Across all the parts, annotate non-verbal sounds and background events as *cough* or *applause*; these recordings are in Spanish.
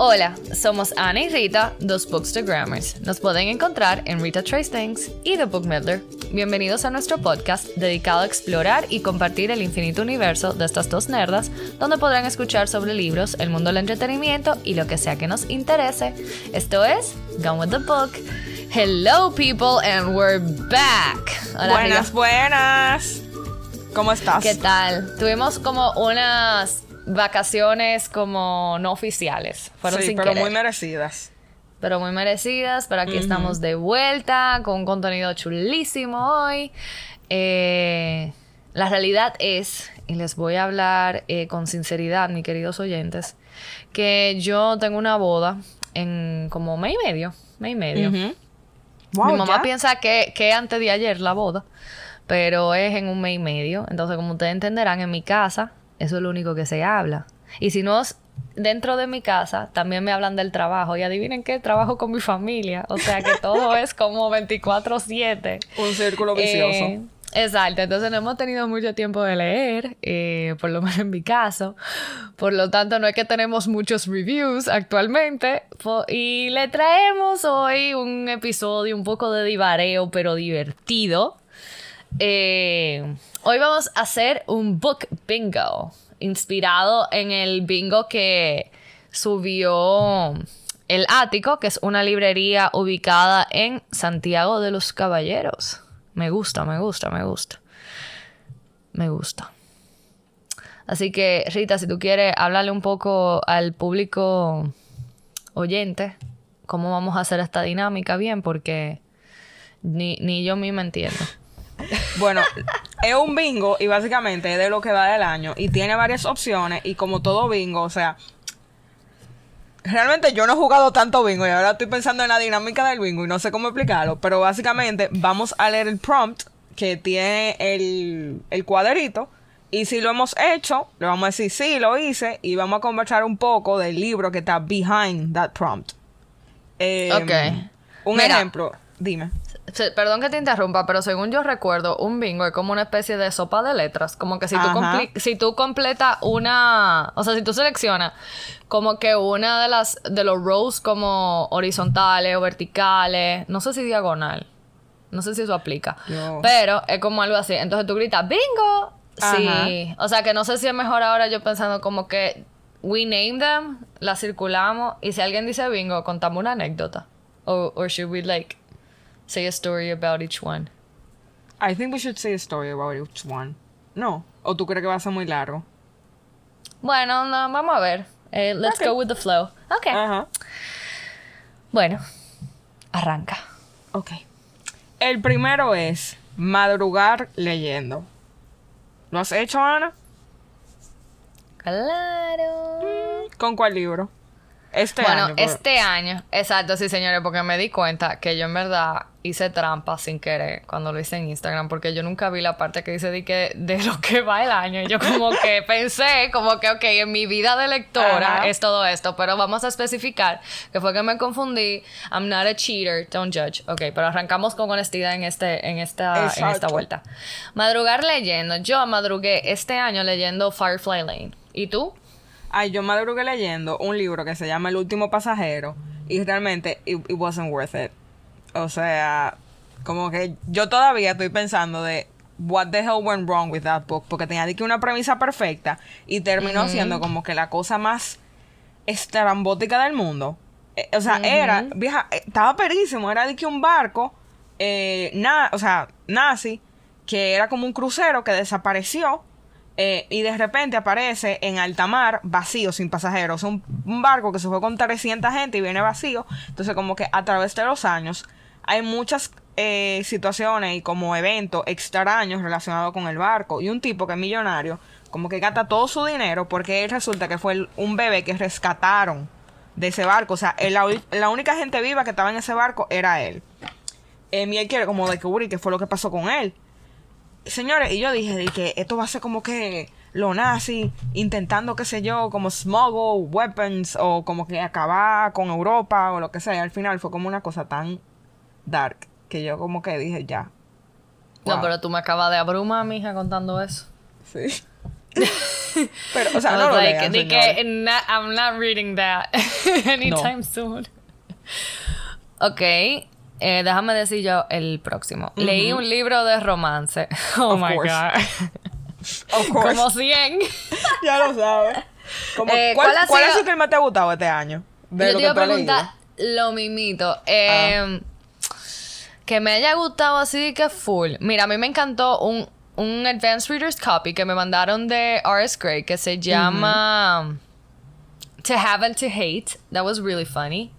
Hola, somos Ana y Rita, dos Bookstagrammers. Nos pueden encontrar en Rita Trace Things y The Book Midler. Bienvenidos a nuestro podcast dedicado a explorar y compartir el infinito universo de estas dos nerdas, donde podrán escuchar sobre libros, el mundo del entretenimiento y lo que sea que nos interese. Esto es Gone with the Book. Hello people and we're back. Hola, buenas, buenas. ¿Cómo estás? ¿Qué tal? Tuvimos como unas vacaciones como no oficiales. Fueron sí, pero muy merecidas. Pero muy merecidas, pero aquí estamos de vuelta con un contenido chulísimo hoy. Eh, la realidad es, y les voy a hablar eh, con sinceridad, mis queridos oyentes, que yo tengo una boda en como mes y medio, mes y medio. Mi mamá piensa que, que antes de ayer la boda, pero es en un mes y medio. Entonces, como ustedes entenderán, en mi casa eso es lo único que se habla. Y si no, dentro de mi casa también me hablan del trabajo. Y adivinen qué, trabajo con mi familia. O sea que todo *laughs* es como 24/7. Un círculo vicioso. Eh, exacto, entonces no hemos tenido mucho tiempo de leer, eh, por lo menos en mi caso. Por lo tanto, no es que tenemos muchos reviews actualmente. Y le traemos hoy un episodio un poco de divareo, pero divertido. Eh, hoy vamos a hacer un book bingo, inspirado en el bingo que subió El Ático, que es una librería ubicada en Santiago de los Caballeros. Me gusta, me gusta, me gusta. Me gusta. Así que, Rita, si tú quieres hablarle un poco al público oyente, cómo vamos a hacer esta dinámica bien, porque ni, ni yo misma entiendo. Bueno, es un bingo y básicamente es de lo que va del año y tiene varias opciones y como todo bingo, o sea, realmente yo no he jugado tanto bingo y ahora estoy pensando en la dinámica del bingo y no sé cómo explicarlo, pero básicamente vamos a leer el prompt que tiene el, el cuadrito y si lo hemos hecho, le vamos a decir sí, lo hice y vamos a conversar un poco del libro que está behind that prompt. Eh, ok. Un ejemplo, dime perdón que te interrumpa, pero según yo recuerdo, un bingo es como una especie de sopa de letras. Como que si tú, si tú completas una. O sea, si tú seleccionas como que una de las. de los rows como horizontales o verticales. No sé si diagonal. No sé si eso aplica. Pero es como algo así. Entonces tú gritas, ¡bingo! Sí. O sea que no sé si es mejor ahora yo pensando como que. We name them, la circulamos. Y si alguien dice bingo, contamos una anécdota. O or should we like say a story about each one? I think we should say a story about each one. No. ¿O tú crees que va a ser muy largo? Bueno, no, vamos a ver. Eh, let's go with the flow. Ok. Bueno, arranca. Ok. El primero es madrugar leyendo. ¿Lo has hecho, Ana? Claro. ¿Con cuál libro? Este bueno, este año, exacto, sí, señores, porque me di cuenta que yo en verdad hice trampa sin querer cuando lo hice en Instagram, porque yo nunca vi la parte que dice de, que, de lo que va el año. Yo como *laughs* que pensé, como que, ok, en mi vida de lectora es todo esto, pero vamos a especificar que fue que me confundí. I'm not a cheater, don't judge. Ok, pero arrancamos con honestidad en, este, en, esta, en esta vuelta. Madrugar leyendo. Yo madrugué este año leyendo Firefly Lane. ¿Y tú? Ay, yo madrugué leyendo un libro que se llama El último pasajero y realmente it, wasn't worth it. O sea, como que yo todavía estoy pensando de what the hell went wrong with that book porque tenía que una premisa perfecta y terminó siendo como que la cosa más estrambótica del mundo. Eh, o sea, era, vieja, eh, estaba perísimo, era de que un barco, eh, o sea, nazi, que era como un crucero que desapareció eh, y de repente aparece en alta mar vacío, sin pasajeros. Un, un barco que se fue con 300 gente y viene vacío. Entonces, como que a través de los años hay muchas eh, situaciones y como eventos extraños relacionados con el barco. Y un tipo que es millonario, como que gasta todo su dinero porque él resulta que fue un bebé que rescataron de ese barco. O sea, la, única gente viva que estaba en ese barco era él. Eh, y él quiere como descubrir qué fue lo que pasó con él. Señores, y yo dije que esto va a ser como que lo nazi intentando, qué sé yo, como smuggle weapons o como que acabar con Europa o lo que sea. Y al final fue como una cosa tan dark que yo como que dije ya. No, pero tú me acabas de abrumar, mija, contando eso. Sí. *laughs* Pero, o sea, no lo like, lean, que. "Na- I'm not reading that *laughs* anytime soon. *laughs* Ok, eh, déjame decir yo el próximo. Leí un libro de romance. *laughs* Oh Of my course. god. *laughs* Of course. Como 100. *laughs* Ya lo sabes. Como, Eh, ¿Cuál, ¿cuál ha cuál ha sido- sido el que más te ha gustado este año? De Yo lo te iba a preguntar lo mismito. Eh, Que me haya gustado así que full. Mira, a mí me encantó un, un Advanced Reader's Copy que me mandaron de R.S. Gray que se llama To Have and to Hate. That was really funny.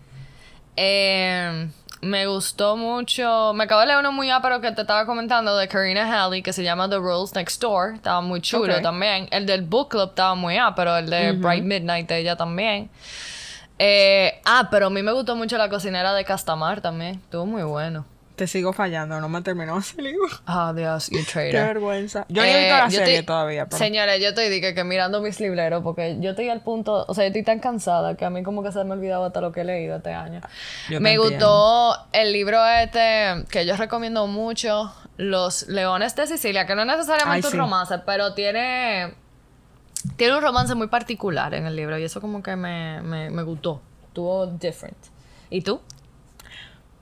Eh, me gustó mucho. Me acabo de leer uno muy pero que te estaba comentando de Karina Halley que se llama The Rules Next Door. Estaba muy chulo también. El del Book Club estaba muy pero el de Bright Midnight de ella también. Eh, ah, pero a mí me gustó mucho la cocinera de Castamar también. Estuvo muy bueno. Te sigo fallando, no me terminó ese libro. Ah, Dios, you Qué traitor. vergüenza. Yo no he visto Eh, la yo serie estoy- todavía, pero... Señores, yo estoy de que, que mirando mis libreros porque yo estoy al punto, o sea, yo estoy tan cansada que a mí como que se me ha olvidado hasta lo que he leído este año. Yo te me gustó el libro este que yo recomiendo mucho, Los Leones de Sicilia, que no es necesariamente Ay, un romance, pero tiene tiene un romance muy particular en el libro y eso como que me, me, me gustó. Estuvo different. ¿Y tú?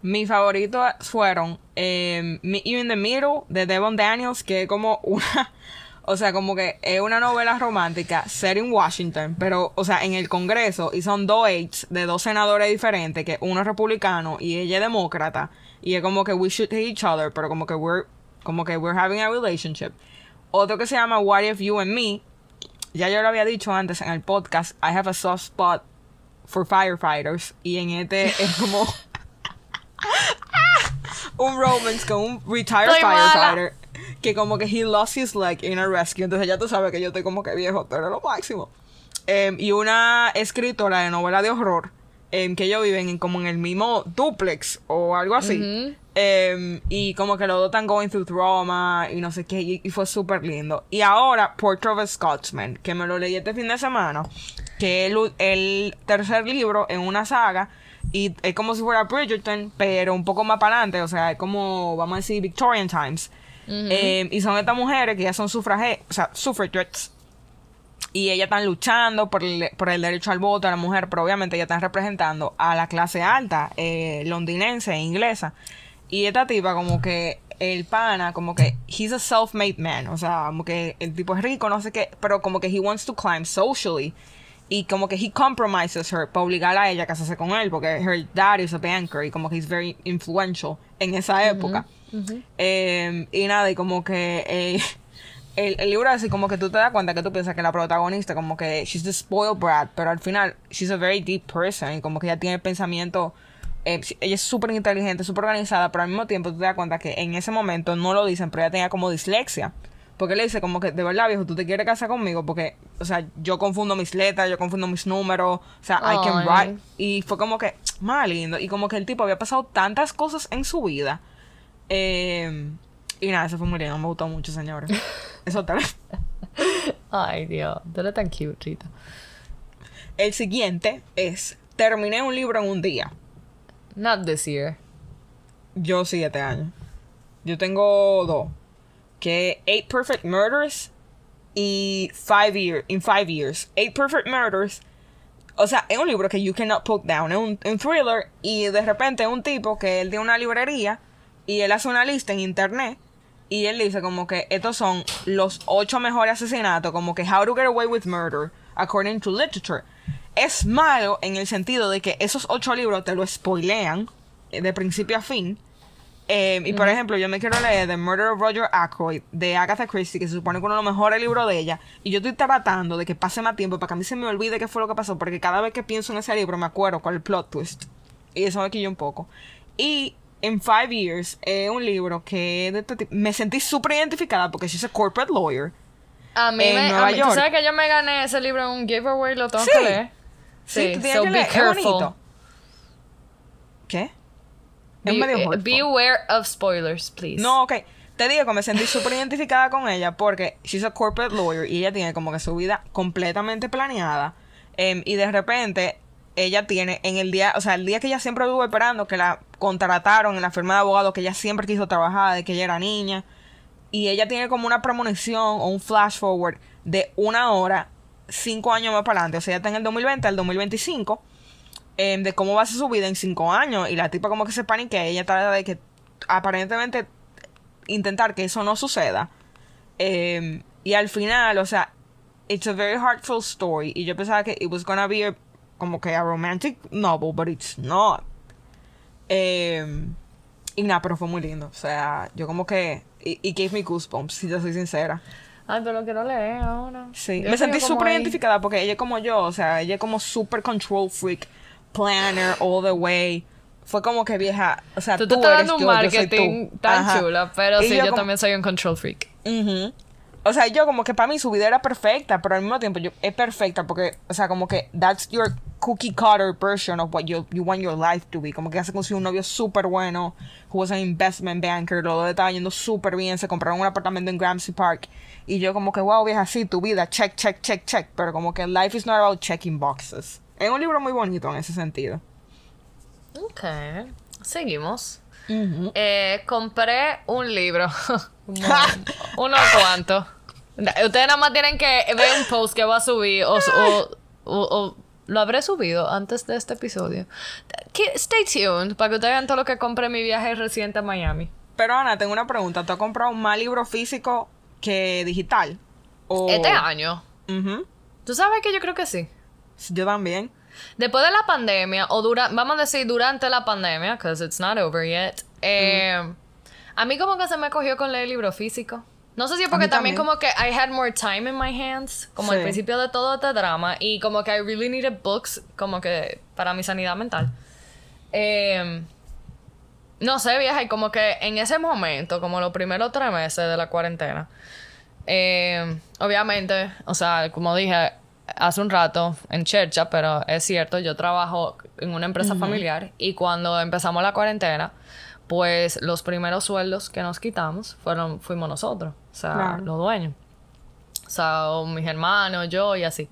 Mis favoritos fueron eh, You in the Middle de Devon Daniels, que es como una, *laughs* o sea, como que es una novela romántica set in Washington, pero, o sea, en el Congreso, y son dos aides de dos senadores diferentes, que uno es republicano y ella es demócrata, y es como que we should hate each other, pero como que we're, como que we're having a relationship. Otro que se llama What If You and Me, ya yo lo había dicho antes en el podcast, I have a soft spot for firefighters, y en este es como *laughs* *laughs* un romance con un retired Estoy mala. firefighter que como que he lost his leg in a rescue. Entonces ya tú sabes que yo estoy como que viejo, tú eres lo máximo. Em, y una escritora de novela de horror em, que ellos viven en, como en el mismo duplex o algo así. Em, y como que los dos están going through trauma y no sé qué. Y, y fue súper lindo. Y ahora, Portrait of a Scotsman, que me lo leí este fin de semana. Que es el, el tercer libro en una saga. Y es como si fuera Bridgerton, pero un poco más para adelante. O sea, es como, vamos a decir, Victorian Times. Em, y son estas mujeres que ya son sufragettes, o sea, suffragettes. Y ellas están luchando por el, por el derecho al voto de la mujer, pero obviamente ellas están representando a la clase alta, eh, londinense e inglesa. Y esta tipa como que el pana, como que he's a self-made man, o sea, como que el tipo es rico, no sé qué, pero como que he wants to climb socially. Y como que he compromises her para obligar a ella a casarse con él, porque her dad is a banker y como que he's very influential en esa época. Eh, y nada, y como que eh, *laughs* el, el libro así como que tú te das cuenta que tú piensas que la protagonista como que she's the spoiled brat, pero al final she's a very deep person y como que ella tiene pensamiento, eh, ella es súper inteligente, súper organizada, pero al mismo tiempo tú te das cuenta que en ese momento no lo dicen, pero ella tenía como dislexia. Porque le dice como que, de verdad, viejo, tú te quieres casar conmigo porque, o sea, yo confundo mis letras, yo confundo mis números, o sea, I can write. Y fue como que, más lindo. Y como que el tipo había pasado tantas cosas en su vida. Eh, y nada, eso fue muy lindo, me gustó mucho, señores. *laughs* Eso tal vez. Ay, Dios, tú eres tan cute, Rita. El siguiente es, terminé un libro en un día. Not this year. Yo siete años. Yo tengo dos. Que Eight Perfect Murders y Five Years. In Five Years. Eight Perfect Murders. O sea, es un libro que you cannot put down. Es un, thriller. Y de repente un tipo que él tiene una librería. Y él hace una lista en internet. Y él dice como que estos son los ocho mejores asesinatos. Como que How to Get Away with Murder. According to literature. Es malo en el sentido de que esos ocho libros te lo spoilean. eh, De principio a fin. Eh, y por ejemplo, yo me quiero leer The Murder of Roger Ackroyd de Agatha Christie, que se supone que uno de los mejores libros de ella. Y yo estoy tratando de que pase más tiempo para que a mí se me olvide qué fue lo que pasó, porque cada vez que pienso en ese libro me acuerdo es el plot twist. Y eso me quilla un poco. Y In Five Years es un libro que de este tipo- me sentí súper identificada porque she's a corporate lawyer. A mí En me. Nueva a mí- York. ¿Tú sabes que yo me gané ese libro en un giveaway? Lo tengo Sí. que leer. Sí, Sí, so que leer, careful. ¿Qué? Es Be, medio eh, of spoilers, please. No, ok. Te digo que me sentí súper identificada con ella porque she's a corporate lawyer y ella tiene como que su vida completamente planeada. Em, y de repente ella tiene en el día, o sea, el día que ella siempre estuvo esperando que la contrataron en la firma de abogados que ella siempre quiso trabajar, de que ella era niña. y ella tiene como una premonición o un flash forward de una hora, cinco años más para adelante. O sea, ella está en el 2020 al 2025, em, de cómo va a ser su vida en cinco años. Y la tipa como que se paniquea, ella trata de que aparentemente intentar que eso no suceda. Em, y al final, o sea, it's a very heartful story. Y yo pensaba que it was gonna be a, como que a romantic novel, but it's not. Em, y nada, pero fue muy lindo. O sea, yo como que. It, gave me goosebumps, si yo soy sincera. Ay, pero lo quiero leer ahora. Sí, me sentí súper identificada porque ella es como yo, o sea, ella es como super control freak, planner all the way. Fue como que vieja, o sea, tú, tú dando un marketing tan chula, pero sí, yo, también soy un control freak. O sea, yo como que para mí su vida era perfecta, pero al mismo tiempo yo, es perfecta porque, o sea, como que that's your cookie cutter version of what you, you want your life to be. Como que hace consiguió un novio súper bueno, who was an investment banker, lo estaba yendo súper bien, se compraron un apartamento en Gramercy Park. Y yo como que, wow, vieja, sí, tu vida, check, check, check, check. Pero como que life is not about checking boxes. Es un libro muy bonito en ese sentido. Ok, seguimos. eh, compré un libro. *laughs* *laughs* Uno cuanto. Ustedes nada más tienen que ver un post que va a subir o, o lo habré subido antes de este episodio. Stay tuned para que ustedes vean todo lo que compré en mi viaje reciente a Miami. Pero Ana, tengo una pregunta. ¿Tú has comprado más libro físico que digital? Este año. ¿Tú sabes que yo creo que sí? Yo también. Después de la pandemia, o dura, vamos a decir durante la pandemia, because it's not over yet, eh, a mí como que se me cogió con leer libro físico. No sé si es porque también, como que I had more time in my hands, como al principio de todo este drama, y como que I really needed books, como que para mi sanidad mental. Em, no sé, vieja, y como que en ese momento, como los primeros tres meses de la cuarentena, em, obviamente, o sea, como dije hace un rato en Chercha, pero es cierto, yo trabajo en una empresa familiar y cuando empezamos la cuarentena, pues los primeros sueldos que nos quitamos fueron, fuimos nosotros, o sea, los dueños. O sea, mis hermanos, yo y así.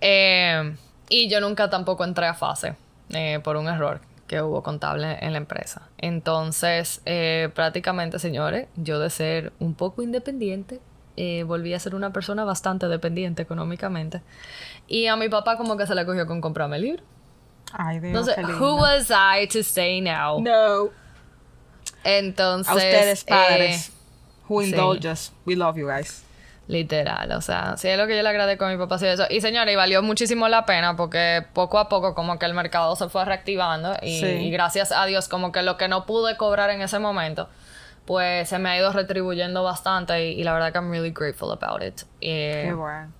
Eh, y yo nunca tampoco entré a fase eh, por un error que hubo contable en la empresa. Entonces, eh, prácticamente, señores, yo de ser un poco independiente, volví a ser una persona bastante dependiente económicamente. Y a mi papá como que se le cogió con comprarme el libro. Ay, Dios, Entonces, who was I to say no? No. Entonces. A ustedes, padres. Eh, who indulge us. We love you guys. Literal, o sea, sí es lo que yo le agradezco a mi papá. Sí, eso. Y señora, y valió muchísimo la pena porque poco a poco como que el mercado se fue reactivando y, gracias a Dios como que lo que no pude cobrar en ese momento, pues se me ha ido retribuyendo bastante y, la verdad que I'm really grateful about it. Qué bueno.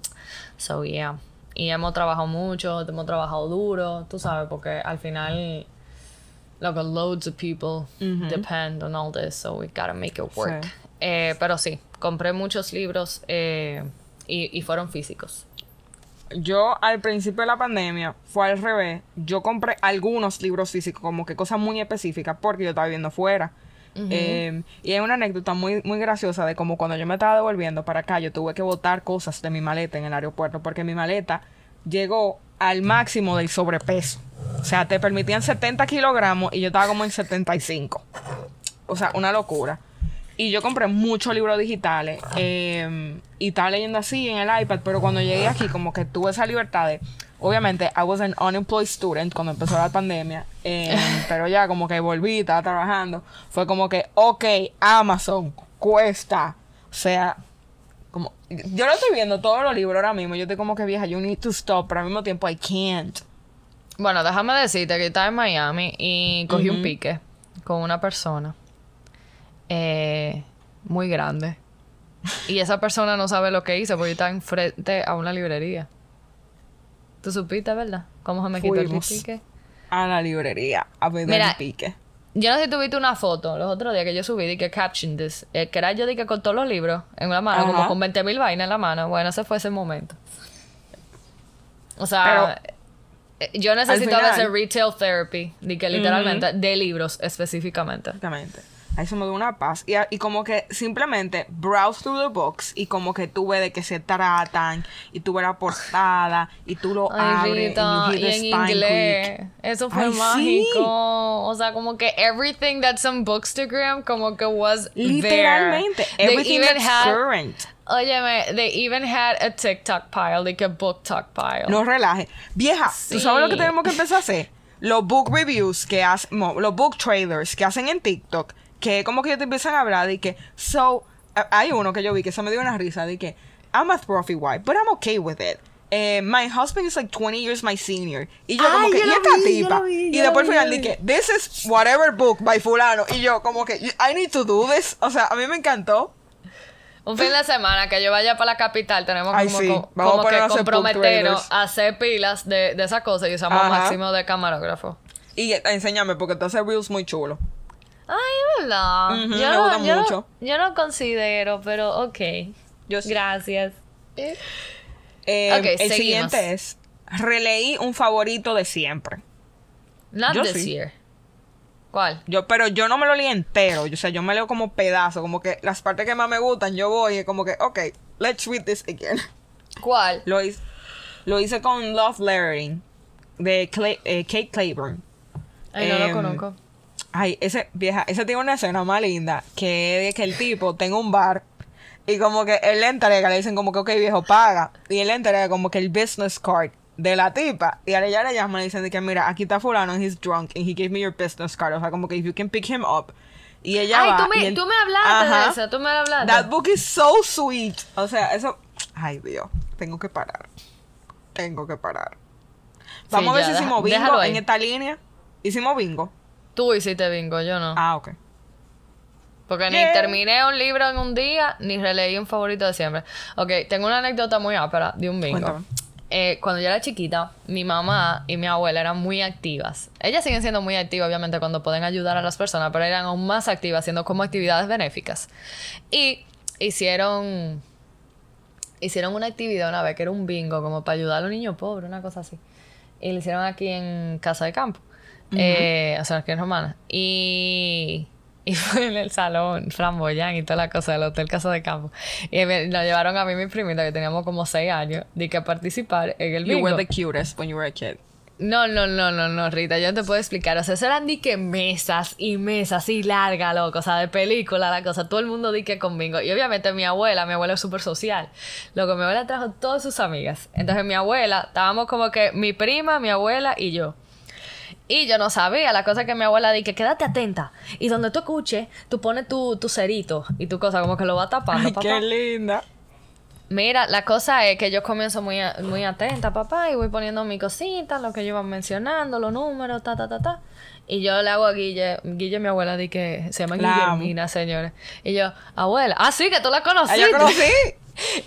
So, yeah. Y hemos trabajado mucho, hemos trabajado duro, tú sabes, porque al final like loads of people depend on all this, so we gotta make it work. Eh, pero sí, compré muchos libros eh, y, fueron físicos. Yo al principio de la pandemia fue al revés. Yo compré algunos libros físicos, como que cosas muy específicas, porque yo estaba viviendo fuera. Em, y hay una anécdota muy, muy graciosa de como cuando yo me estaba devolviendo para acá, yo tuve que botar cosas de mi maleta en el aeropuerto, porque mi maleta llegó al máximo del sobrepeso. O sea, te permitían 70 kilogramos y yo estaba como en 75. O sea, una locura. Y yo compré muchos libros digitales em, y estaba leyendo así en el iPad, pero cuando llegué aquí como que tuve esa libertad de... Obviamente, I was an unemployed student cuando empezó la pandemia, em, *laughs* pero ya como que volví, estaba trabajando. Fue como que, ok, Amazon, cuesta. O sea, como... Yo lo estoy viendo todos los libros ahora mismo. Yo estoy como que vieja, you need to stop, pero al mismo tiempo I can't. Bueno, déjame decirte que estaba en Miami y cogí un pique con una persona eh, muy grande. Y esa persona no sabe lo que hizo porque está enfrente a una librería. ¿Tú supiste, verdad? ¿Cómo se me quitó el pique? A la librería a pedir el pique. Yo no sé si tuviste una foto los otros días que yo subí de que caption this. Eh, que era yo de que con todos los libros en la mano, como con 20 mil vainas en la mano. Bueno, ese fue ese momento. O sea, eh, yo necesitaba ese retail therapy, de que literalmente, de libros específicamente. Exactamente. A eso me da una paz. Y, y como que simplemente browse through the books y como que tú ves de qué se tratan y tú ves la portada y tú lo Ay, abres Rita, y the en inglés. Eso fue Ay, sí. mágico. O sea, como que everything that's on Bookstagram como que was Literalmente, there. Everything even that's had- current. Óyeme, they even had a TikTok pile, like a book talk pile. No relaje. Vieja, ¿tú sabes lo que tenemos que empezar a hacer? Los book reviews que hacen, los book trailers que hacen en TikTok, que como que te empiezan a hablar de que, so, a- hay uno que yo vi que se me dio una risa de que, I'm a trophy wife, but I'm okay with it. Eh, my husband is like 20 years my senior. Y yo Ay, como que, yo y esta vi, tipa. vi, y después al final que, this is whatever book by fulano. Y yo como que, I need to do this. O sea, a mí me encantó. Un fin de semana que yo vaya para la capital, tenemos Ay, como, sí. co- Vamos como a poner que comprometernos a hacer pilas de, de esas cosas y usamos Ajá. máximo de camarógrafo. Y enséñame, porque tú haces reels muy chulo. Ay, ¿verdad? Ujú, yo, me no, gusta yo, no- mucho. yo no considero, pero ok. Yo sí. Gracias. Eh, Ok, el seguimos. siguiente es, releí un favorito de siempre. Not Yo this sí. year. ¿Cuál? Yo, pero yo no me lo leí entero. O sea, yo me leo como pedazo. Como que las partes que más me gustan, yo voy y como que, ok, let's read this again. ¿Cuál? Lo hice, lo hice con Love Lettering de Clay- eh, Kate Claiborne. Ay, no lo Em, conozco. Ay, ese, vieja, ese tiene una escena más linda que es que el tipo tenga un bar y como que él le entrega, le dicen como que, ok, viejo, paga. Y él le entrega como que el business card de la tipa. Y a ella le llaman y le dicen de que, mira, aquí está fulano, he's drunk, and he gave me your business card. O sea, como que if you can pick him up. Y ella Ay, va. tú me, él- tú me hablaste Ajá. de eso, tú me hablaste. That book is so sweet. O sea, eso... Ay, Dios, tengo que parar. Tengo que parar. Vamos a ver ya, si deja- hicimos bingo en esta línea. Hicimos bingo. Tú hiciste bingo, yo no. Ah, ok. Porque Yeah. ni terminé un libro en un día, ni releí un favorito de siempre. Ok, tengo una anécdota muy ápera de un bingo. Eh, cuando yo era chiquita, mi mamá y mi abuela eran muy activas. Ellas siguen siendo muy activas, obviamente, cuando pueden ayudar a las personas, pero eran aún más activas haciendo como actividades benéficas. Y hicieron hicieron una actividad una vez que era un bingo, como para ayudar a los niños pobres, una cosa así. Y lo hicieron aquí en Casa de Campo, eh, o sea, aquí en Romana. Y, y *laughs* fue en el salón flamboyán y toda la cosa del Hotel Casa de Campo. Y me- nos llevaron a mí y mi primita, que teníamos como seis años, de que participar en el You bingo. were the cutest when you were a kid. No, no, no, no, no, Rita, yo no te puedo explicar. O sea, eso eran di que mesas y mesas y larga, loco. O sea, de película, la cosa. Todo el mundo di que con bingo. Y obviamente mi abuela, mi abuela es súper social. Loco, mi abuela trajo todas sus amigas. Entonces mi abuela, estábamos como que mi prima, mi abuela y yo. Y yo no sabía, la cosa que mi abuela dice, quédate atenta. Y donde tú escuches, tú pones tu, tu cerito y tu cosa, como que lo va tapando, Ay, papá. qué linda. Mira, la cosa es que yo comienzo muy, muy atenta, papá, y voy poniendo mi cosita, lo que ellos van mencionando, los números, ta, ta, ta, ta. Y yo le hago a Guille, Guille, mi abuela, di que se llama La amo. Guillermina, señores. Y yo, abuela, ah, sí, que tú la conociste. Ay, yo conocí.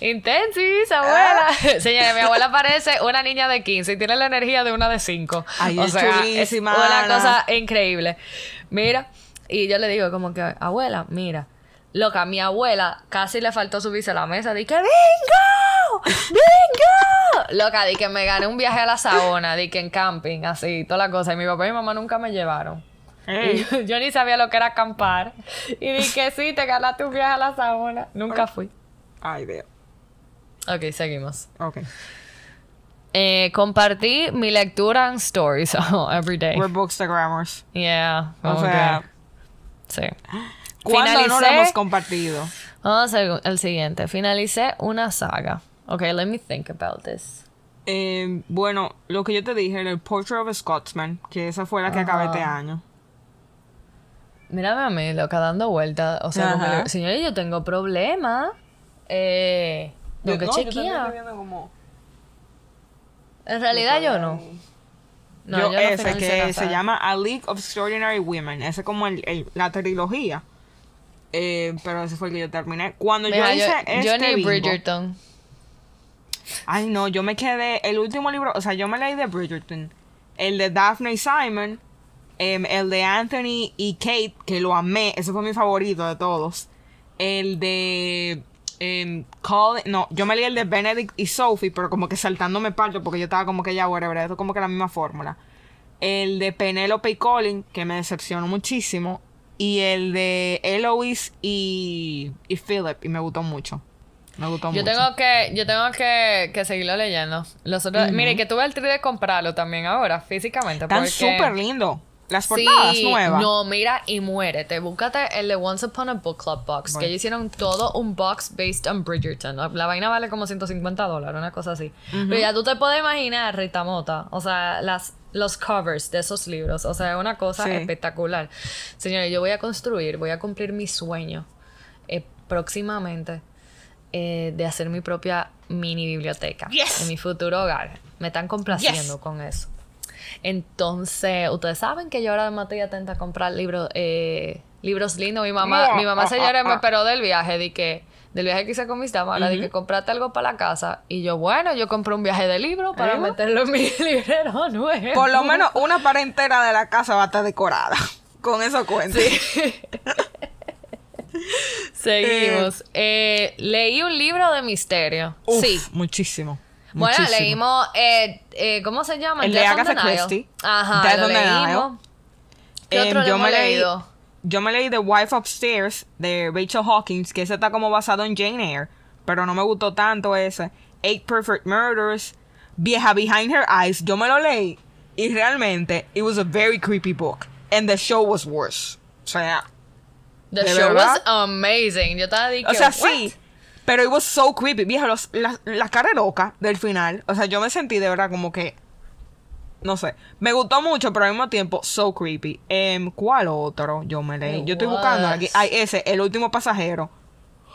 *laughs* Intensis, abuela. *laughs* Señores, mi abuela parece una niña de 15 y tiene la energía de una de 5. Ay, o es sea, chulísima, es una Ana. cosa increíble. Mira, y yo le digo como que, abuela, mira. Loca, mi abuela casi le faltó subirse a la mesa. Dije, ¡Bingo! ¡Bingo! Loca, di que me gané un viaje a la Saona, di que en camping, así, toda la cosa. Y mi papá y mi mamá nunca me llevaron. Yo, yo ni sabía lo que era acampar. Y dije, sí, te ganaste un viaje a la Saona. Nunca fui. Ay, Dios. Ok, seguimos. Ok. Eh, compartí mi lectura en stories oh, *laughs* every day. We're bookstagrammers. Yeah. O como sea, que- sí. ¿Cuándo no lo Finalicé- hemos compartido? Vamos al el siguiente. Finalicé una saga. Ok, let me think about this. Eh, bueno, lo que yo te dije, el Portrait of a Scotsman, que esa fue la que acabé este año. Mírame a mí, loca, dando vueltas. O sea, le- señores, yo tengo problemas. Eh, que no, yo como... En realidad yo no. No, yo, yo ese finalicé que se llama A League of Extraordinary Women. Ese es como el, el- la trilogía. Eh, pero ese fue el que yo terminé. Cuando Mira, yo hice yo, este bingo- Bridgerton. Ay, no, yo me quedé. El último libro, o sea, yo me leí de Bridgerton. El de Daphne y Simon. em, el de Anthony y Kate, que lo amé. Ese fue mi favorito de todos. El de. em, Colin- no, yo me leí el de Benedict y Sophie, pero como que saltándome parto porque yo estaba como que ya, whatever, esto es como que la misma fórmula. El de Penelope y Colin, que me decepcionó muchísimo. Y el de Eloise y, y Philip y me gustó mucho. Me gustó Yo mucho. tengo que, yo tengo que, que seguirlo leyendo. Los otros, Mire, que tuve el tri de comprarlo también ahora, físicamente. Están porque- súper lindos. Las portadas Sí, nuevas. No, mira y muérete. Búscate el de Once Upon a Book Club Box. Que ellos hicieron todo un box based on Bridgerton. La vaina vale como 150 dólares, una cosa así. Pero ya tú te puedes imaginar, Rita Mota. O sea, las, los covers de esos libros. O sea, es una cosa Sí. espectacular. Señores, yo voy a construir, voy a cumplir mi sueño eh, próximamente eh, de hacer mi propia mini biblioteca Yes. en mi futuro hogar. Me están complaciendo Yes. con eso. Entonces, ustedes saben que yo ahora me estoy atenta a comprar libros, eh, libros lindos. Mi mamá, mi mamá señores ah, me *laughs* esperó del viaje, de que, del viaje que hice con mis damas, ahora de que comprate algo para la casa. Y yo, bueno, yo compré un viaje de libros para ¿Eh? meterlo en mi *laughs* librero nuevo. Por lo menos una pared entera de la casa va a estar decorada. *laughs* Con eso cuento. Seguimos. Eh, leí un libro de misterio. Uf, sí. Muchísimo. Bueno, muchísimo. leímos, eh, eh, ¿cómo se llama? El de Death Agatha. Christie. Ajá, Death lo leímos. ¿Qué Em, otro yo hemos me leí- leído? Yo me leí The Wife Upstairs de Rachel Hawkins, que ese está como basado en Jane Eyre, pero no me gustó tanto ese. Eight Perfect Murders, Vieja Behind Her Eyes, yo me lo leí y realmente it was a very creepy book and the show was worse. O sea, The ¿De show verdad? was amazing. Yo estaba de o sea, sí, pero it was so creepy. Vieja, los- la, la cara loca del final, o sea, yo me sentí de verdad como que no sé, me gustó mucho, pero al mismo tiempo so creepy. Em, ¿Cuál otro yo me leí? It Yo estoy buscando aquí. Ay, ese, El último pasajero.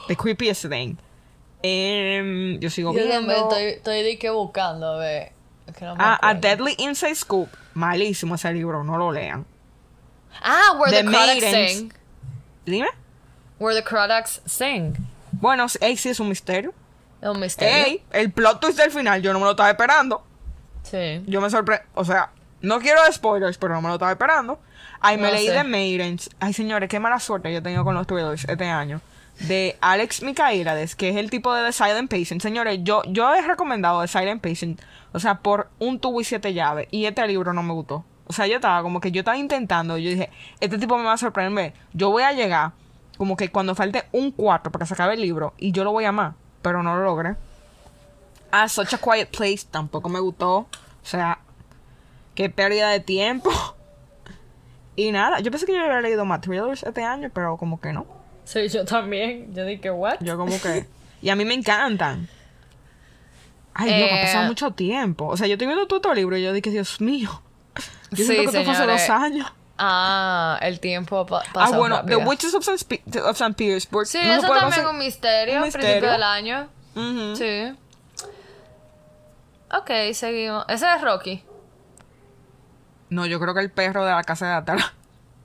The creepiest thing. Em, yo sigo Yo viendo. estoy, estoy de que buscando, a ver. Es que no me Ah, A. Deadly Inside Scoop. Malísimo ese libro, no lo lean. Ah, Where the, The Crawdads. Sing. Dime. Where the Crawdads Sing. Bueno, ey, sí es un misterio. Es un misterio. Ey, el plot twist del final, yo no me lo estaba esperando. Sí. Yo me sorprendí. O sea, no quiero spoilers, pero no me lo estaba esperando. Ay, me leí sé. The Maidens. Ay, señores, qué mala suerte yo he tenido con los thrillers este año. De Alex Micaelades, que es el tipo de The Silent Patient. Señores, yo, yo he recomendado The Silent Patient, o sea, por un tubo y siete llaves. Y este libro no me gustó. O sea, yo estaba como que yo estaba intentando. Yo dije, este tipo me va a sorprender. Yo voy a llegar, como que cuando falte un cuarto para que se acabe el libro, y yo lo voy a amar. Pero no lo logré. Ah, Such a Quiet Place tampoco me gustó. O sea, qué pérdida de tiempo. *laughs* Y nada, yo pensé que yo había leído más thrillers este año, pero como que no. Sí, yo también. Yo dije, ¿what? Yo como que... Y a mí me encantan. Ay, Dios, ha Eh, pasado mucho tiempo. O sea, yo estoy viendo todo tu libro y yo dije, Dios mío. Yo Sí, siento que esto fue hace dos años. Ah, el tiempo pa- Ah, pasa bueno, rápido. The Witches of St. Of St. Petersburg. Sí, no eso también es un misterio, un misterio. principio del año. Sí. Ok, seguimos. Ese es Rocky. No, yo creo que el perro de la casa de atrás.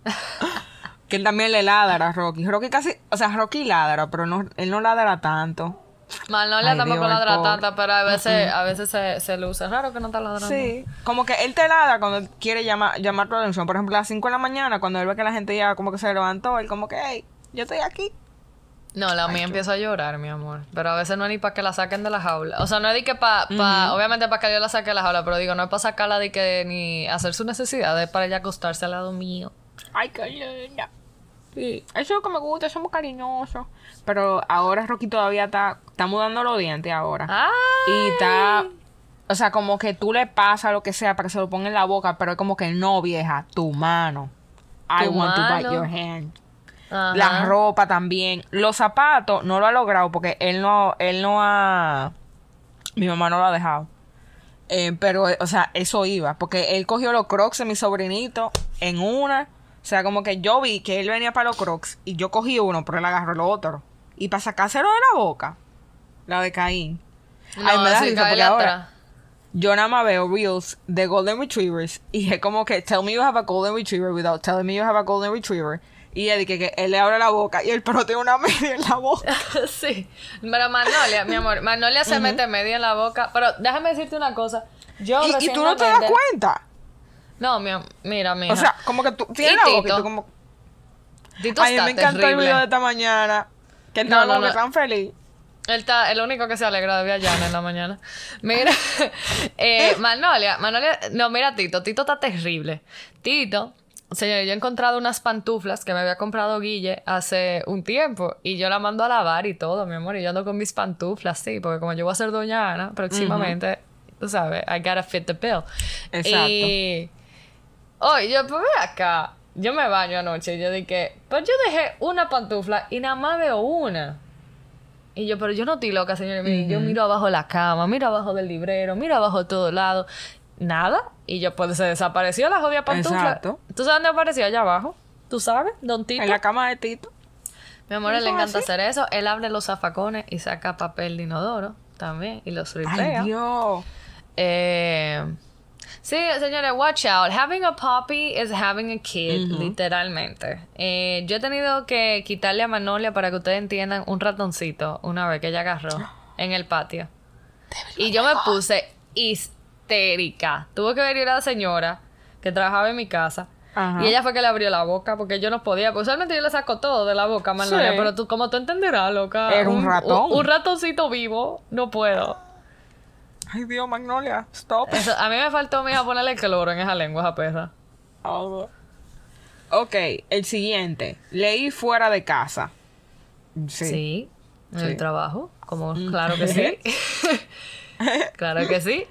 *laughs* que él también le ladra a Rocky. Rocky casi, o sea, Rocky ladra, pero no, él no ladra tanto. Magnolia Ay, tampoco Dios, ladra pobre. tanta, pero a veces, a veces se, se luce. Es raro que no está ladrando. Sí. Como que él te ladra cuando quiere llamar, llamar tu atención. Por ejemplo, a las 5 de la mañana, cuando él ve que la gente ya como que se levantó, él como que, hey, yo estoy aquí. No, la mía empieza a llorar, mi amor. Pero a veces no es ni para que la saquen de la jaula. O sea, no es de que para... Pa, Obviamente para que yo la saque de la jaula, pero digo, no es para sacarla de que ni hacer sus necesidades, es para ella acostarse al lado mío. Ay, qué linda. Sí, eso es lo que me gusta, somos cariñosos. Pero ahora Rocky todavía está, está mudando los dientes ahora. ¡Ah! Y está, o sea, como que tú le pasas lo que sea para que se lo ponga en la boca, pero es como que no, vieja, tu mano. I want to bite your hand. Ajá. La ropa también. Los zapatos no lo ha logrado porque él no, él no ha, mi mamá no lo ha dejado. Eh, pero, o sea, eso iba, porque él cogió los crocs de mi sobrinito en una. O sea, como que yo vi que él venía para los crocs y yo cogí uno, pero él agarró el otro. Y para sacárselo de la boca, la de Caín. No, Ay, me da risa porque ahora yo nada más veo reels de Golden Retrievers y es como que tell me you have a Golden Retriever without telling me you have a Golden Retriever. Y él que, que él le abre la boca y el perro tiene una *laughs* media en la boca. *laughs* sí. Pero Magnolia, mi amor, Magnolia se mete media en la boca. Pero déjame decirte una cosa. Yo Y, y tú no te das cuenta. No, mi mira, mira. O sea, como que tú tienes ¿Y la boca y tú como... Tito Ay, está me encantó el video de esta mañana. Que él No, no, no. tan feliz. Él está el único que se alegra de Viallana en la mañana. Mira, *laughs* eh, Magnolia, Magnolia, no, mira Tito, Tito está terrible. Tito Señores, yo he encontrado unas pantuflas que me había comprado Guille hace un tiempo y yo la mando a lavar y todo, mi amor. Y yo ando con mis pantuflas, sí, porque como yo voy a ser doña Ana próximamente, tú sabes, I gotta fit the bill. Exacto. Y. Oye, yo, pues ve acá. Yo me baño anoche y yo dije, pues yo dejé una pantufla y nada más veo una. Y yo, pero yo no estoy loca, señores. miren, Yo miro abajo de la cama, miro abajo del librero, miro abajo de todos lados. Nada. Y yo, pues se desapareció la jodida pantufla. Exacto. ¿Tú sabes dónde apareció? Allá abajo. ¿Tú sabes? Don Tito. En la cama de Tito. Mi amor, él le ¿Eso encanta así? hacer eso. Él abre los zafacones y saca papel de inodoro también. Y los Ay, ripea. Dios. Eh, sí, señores, watch out. Having a puppy is having a kid, literalmente. Eh, yo he tenido que quitarle a Magnolia para que ustedes entiendan un ratoncito una vez que ella agarró en el patio. Y yo me puse histérica. Tuvo que venir la señora que trabajaba en mi casa. Ajá. Y ella fue que le abrió la boca porque yo no podía. Pues usualmente yo le saco todo de la boca a Magnolia, Sí. pero tú, como tú entenderás, loca. Era un ratón. Un, ratoncito vivo, no puedo. Ay, Dios, Magnolia. Stop. Eso- a mí me faltó, mija, ponerle cloro en esa lengua, esa perra. Oh. Ok, el siguiente. Leí fuera de casa. Sí. Sí. En Sí. el trabajo. Como, claro que sí. *laughs* *laughs* claro que sí.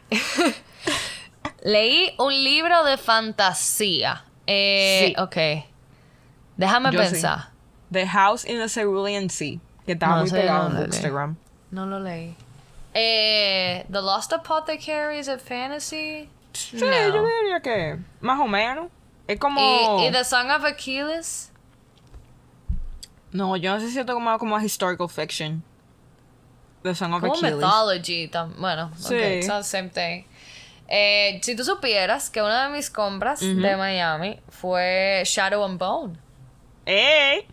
Leí un libro de fantasía. Eh, Sí. Ok. Déjame Yo sí. pensar. The House in the Cerulean Sea. Que estaba No, muy pegado en. Instagram. No lo leí. Eh, The Lost Apothecary is it fantasy? Sí, yo diría que más o menos. Es como... ¿Y, y The Song of Achilles? No, yo no sé si esto como, como historical fiction. The Song of Como Achilles. mythology. tam- Bueno, Sí. okay, it's not the same thing. Eh, si tú supieras que una de mis compras de Miami fue Shadow and Bone. ¡Ey!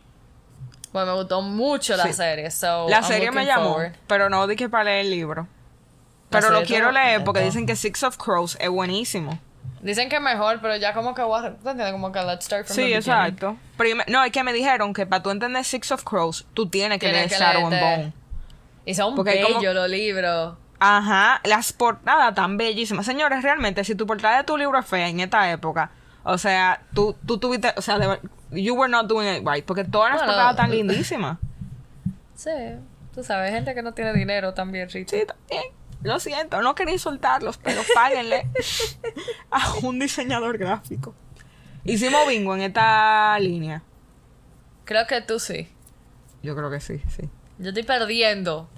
Pues me gustó mucho la Sí. serie. So La I'm serie me llamó, forward. pero no dije para leer el libro. Pero lo quiero leer porque dicen que Six of Crows es buenísimo. Dicen que es mejor, pero ya como que voy a... ¿tú entiendes? Como que let's start from Sí, the exacto. Prime- no, es que me dijeron que para tú entender Six of Crows, tú tienes que Tienes leer que Shadow and. Bone. Y son Porque como- bellos los libros. Ajá, las portadas tan bellísimas. Señores, realmente, si tu portada de tu libro es fea en esta época, o sea, tú, tú tuviste, o sea, de you were not doing it right, porque todas las Bueno, portadas tan lindísimas. *laughs* Sí, tú sabes, gente que no tiene dinero también, Rita. Sí, también. Lo siento, no quería insultarlos, pero *laughs* páguenle a un diseñador gráfico. Hicimos bingo en esta línea. Creo que tú sí. Yo creo que sí, sí. Yo estoy perdiendo.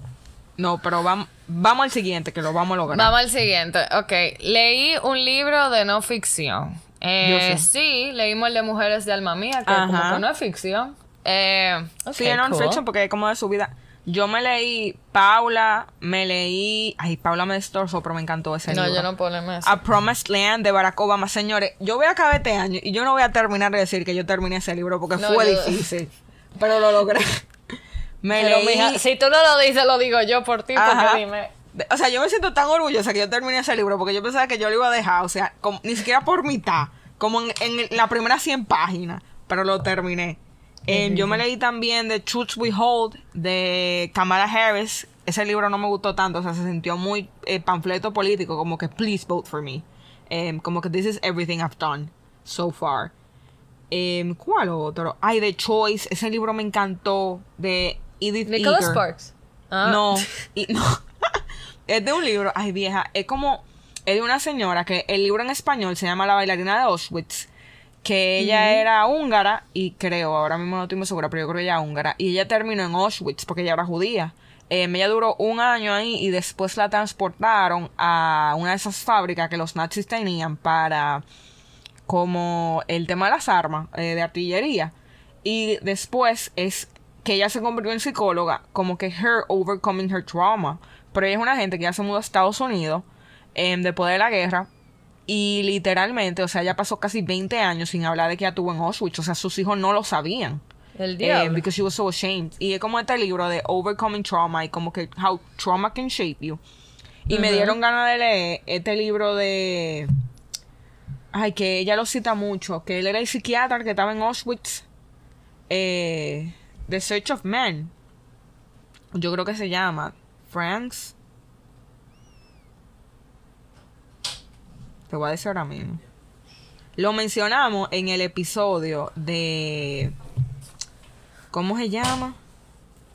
No, pero vamos, vamos al siguiente, que lo vamos a lograr. Vamos al siguiente. Ok, leí un libro de no ficción. Eh, Yo sí. leímos el de Mujeres de Alma Mía, que Ajá. como que no es ficción. Eh, ok, Sí, es cool. non-fiction porque es como de su vida. Yo me leí Paula, me leí. Ay, Paula me destrozó, pero me encantó ese No, libro. yo no puedo eso. A Promised Land de Barack Obama. Señores, yo voy a acabar este año y yo no voy a terminar de decir que yo terminé ese libro porque No, fue yo- difícil. Pero lo logré. *laughs* Me Pero, leí. mija, si tú no lo dices, lo digo yo por ti, Ajá. porque dime. O sea, yo me siento tan orgullosa que yo terminé ese libro porque yo pensaba que yo lo iba a dejar, o sea, como- ni siquiera por mitad, como en, en la primera 100 páginas, pero lo terminé. Eh, Yo me leí también The Truth We Hold de Kamala Harris. Ese libro no me gustó tanto, o sea, se sintió muy eh, panfleto político, como que please vote for me. Eh, como que this is everything I've done so far. Eh, ¿Cuál otro? Ay, The Choice, ese libro me encantó, de Edith Nicholas Eger. Sparks. Ah. No, *laughs* y- no. Es de un libro, ay vieja, es como, es de una señora que el libro en español se llama La bailarina de Auschwitz, que ella era húngara y creo, ahora mismo no estoy muy segura, pero yo creo que ella era húngara, y ella terminó en Auschwitz porque ella era judía. Eh, ella duró un año ahí y después la transportaron a una de esas fábricas que los nazis tenían para como el tema de las armas eh, de artillería y después es que ella se convirtió en psicóloga como que her overcoming her trauma pero ella es una gente que ya se mudó a Estados Unidos em, después de la guerra y literalmente o sea ella pasó casi 20 años sin hablar de que ella tuvo en Auschwitz o sea sus hijos no lo sabían El eh, diablo. because she was so ashamed. Y es como este libro de Overcoming Trauma y como que How Trauma Can Shape You. Y me dieron ganas de leer este libro de... Ay, que ella lo cita mucho, que él era el psiquiatra que estaba en Auschwitz. Eh, The Search of Man. Yo creo que se llama Franks. Te voy a decir ahora mismo. Lo mencionamos en el episodio de... ¿Cómo se llama?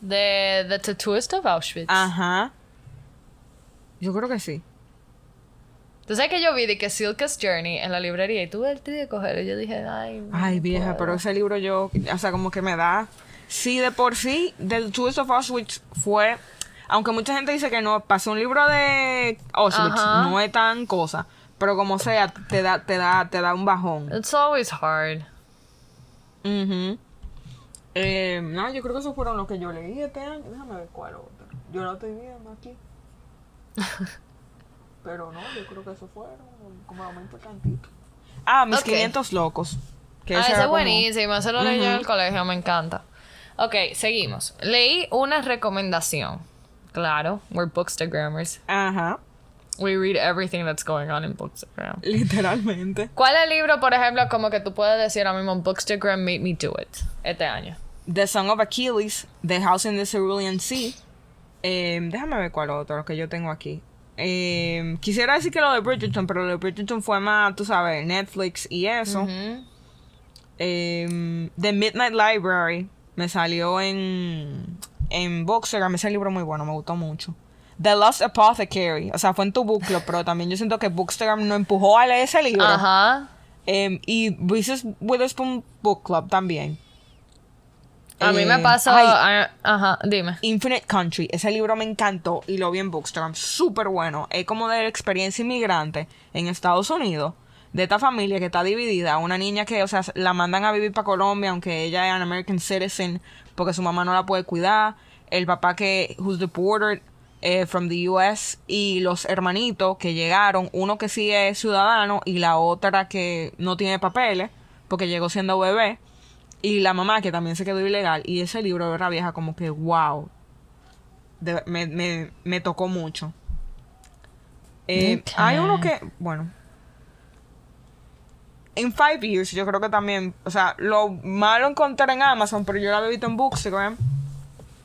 De The Tattooist of Auschwitz. Ajá. Yo creo que sí. Tú sabes que yo vi de que Silka's Journey en la librería y tuve el tío de cogerlo y yo dije, ay. no Ay, vieja, puedo. pero ese libro yo, o sea, como que me da. Sí, de por sí, The Tourist of Auschwitz fue. Aunque mucha gente dice que no, pasó un libro de Auschwitz, Ajá. no es tan cosa. Pero como sea, te da, te da, te da un bajón. It's always hard. Eh, no, yo creo que esos fueron los que yo leí este año. Déjame ver cuál otro. Yo lo estoy viendo aquí. *laughs* Pero no, yo creo que esos fueron como los más importantitos. Ah, mis Ok. 500 locos. Que ah, ese es como- buenísimo. Ese lo leí yo en el colegio, me encanta. Ok, seguimos. Leí una recomendación. Claro, we're bookstagrammers. Ajá, We read everything that's going on in Bookstagram. literalmente. *laughs* ¿Cuál es el libro, por ejemplo, como que tú puedes decir ahora mismo, Bookstagram made me do it, este año? The Song of Achilles, The House in the Cerulean Sea. Eh, déjame ver cuál otro que yo tengo aquí. Eh, quisiera decir que lo de Bridgerton, pero lo de Bridgerton fue más, tú sabes, Netflix y eso. Eh, The Midnight Library me salió en, en Bookstagram. Ese libro muy bueno, me gustó mucho. The Lost Apothecary, o sea, fue en tu book club, pero también yo siento que Bookstagram nos empujó a leer ese libro. Ajá. Eh, y Reese's Witherspoon Book Club también. A mí me pasó. ay, ah, Ajá, dime. Infinite Country, ese libro me encantó y lo vi en Bookstagram, súper bueno. Es como de la experiencia inmigrante en Estados Unidos, de esta familia que está dividida. Una niña que, o sea, la mandan a vivir para Colombia, aunque ella es an American citizen, porque su mamá no la puede cuidar. El papá que, who's deported eh, from the US, y los hermanitos que llegaron, uno que sí es ciudadano y la otra que no tiene papeles, porque llegó siendo bebé. Y la mamá que también se quedó ilegal. Y ese libro de la vieja como que, wow. De- me, me, me tocó mucho. Eh. Hay uno que, bueno. En Five Years, yo creo que también, o sea, lo malo encontré en Amazon, pero yo lo había visto en Bookstagram.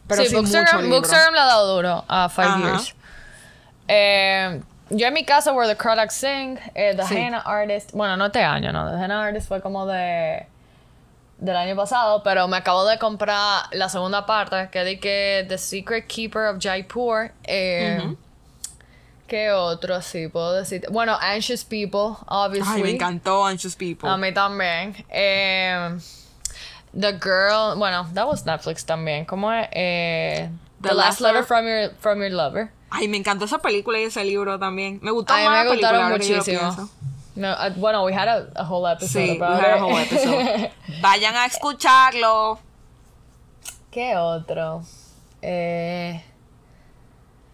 Pero sí, Bookstagram. Bookstagram le ha dado duro a Five Ajá. Years. Eh, yo en mi caso, Where the Crawdads Sing, eh, The Sí. Henna Artist. Bueno, no este año, no. The Henna Artist fue como de. del año pasado, pero me acabo de comprar la segunda parte, que di que The Secret Keeper of Jaipur. Eh, ¿Qué otro sí puedo decir? Bueno, Anxious People, obviously. Ay, me encantó Anxious People. A mí también. Eh, The Girl, bueno, that was Netflix también. ¿Cómo es? Eh, The, The Last Letter Letter- from Your, from your Lover. Ay, me encantó esa película y ese libro también. Me gustó A mí más me la película muchísimo. No, uh, bueno, we had a, a whole episode Sí, we about had a whole episode. *laughs* Vayan a escucharlo. ¿Qué otro? Eh,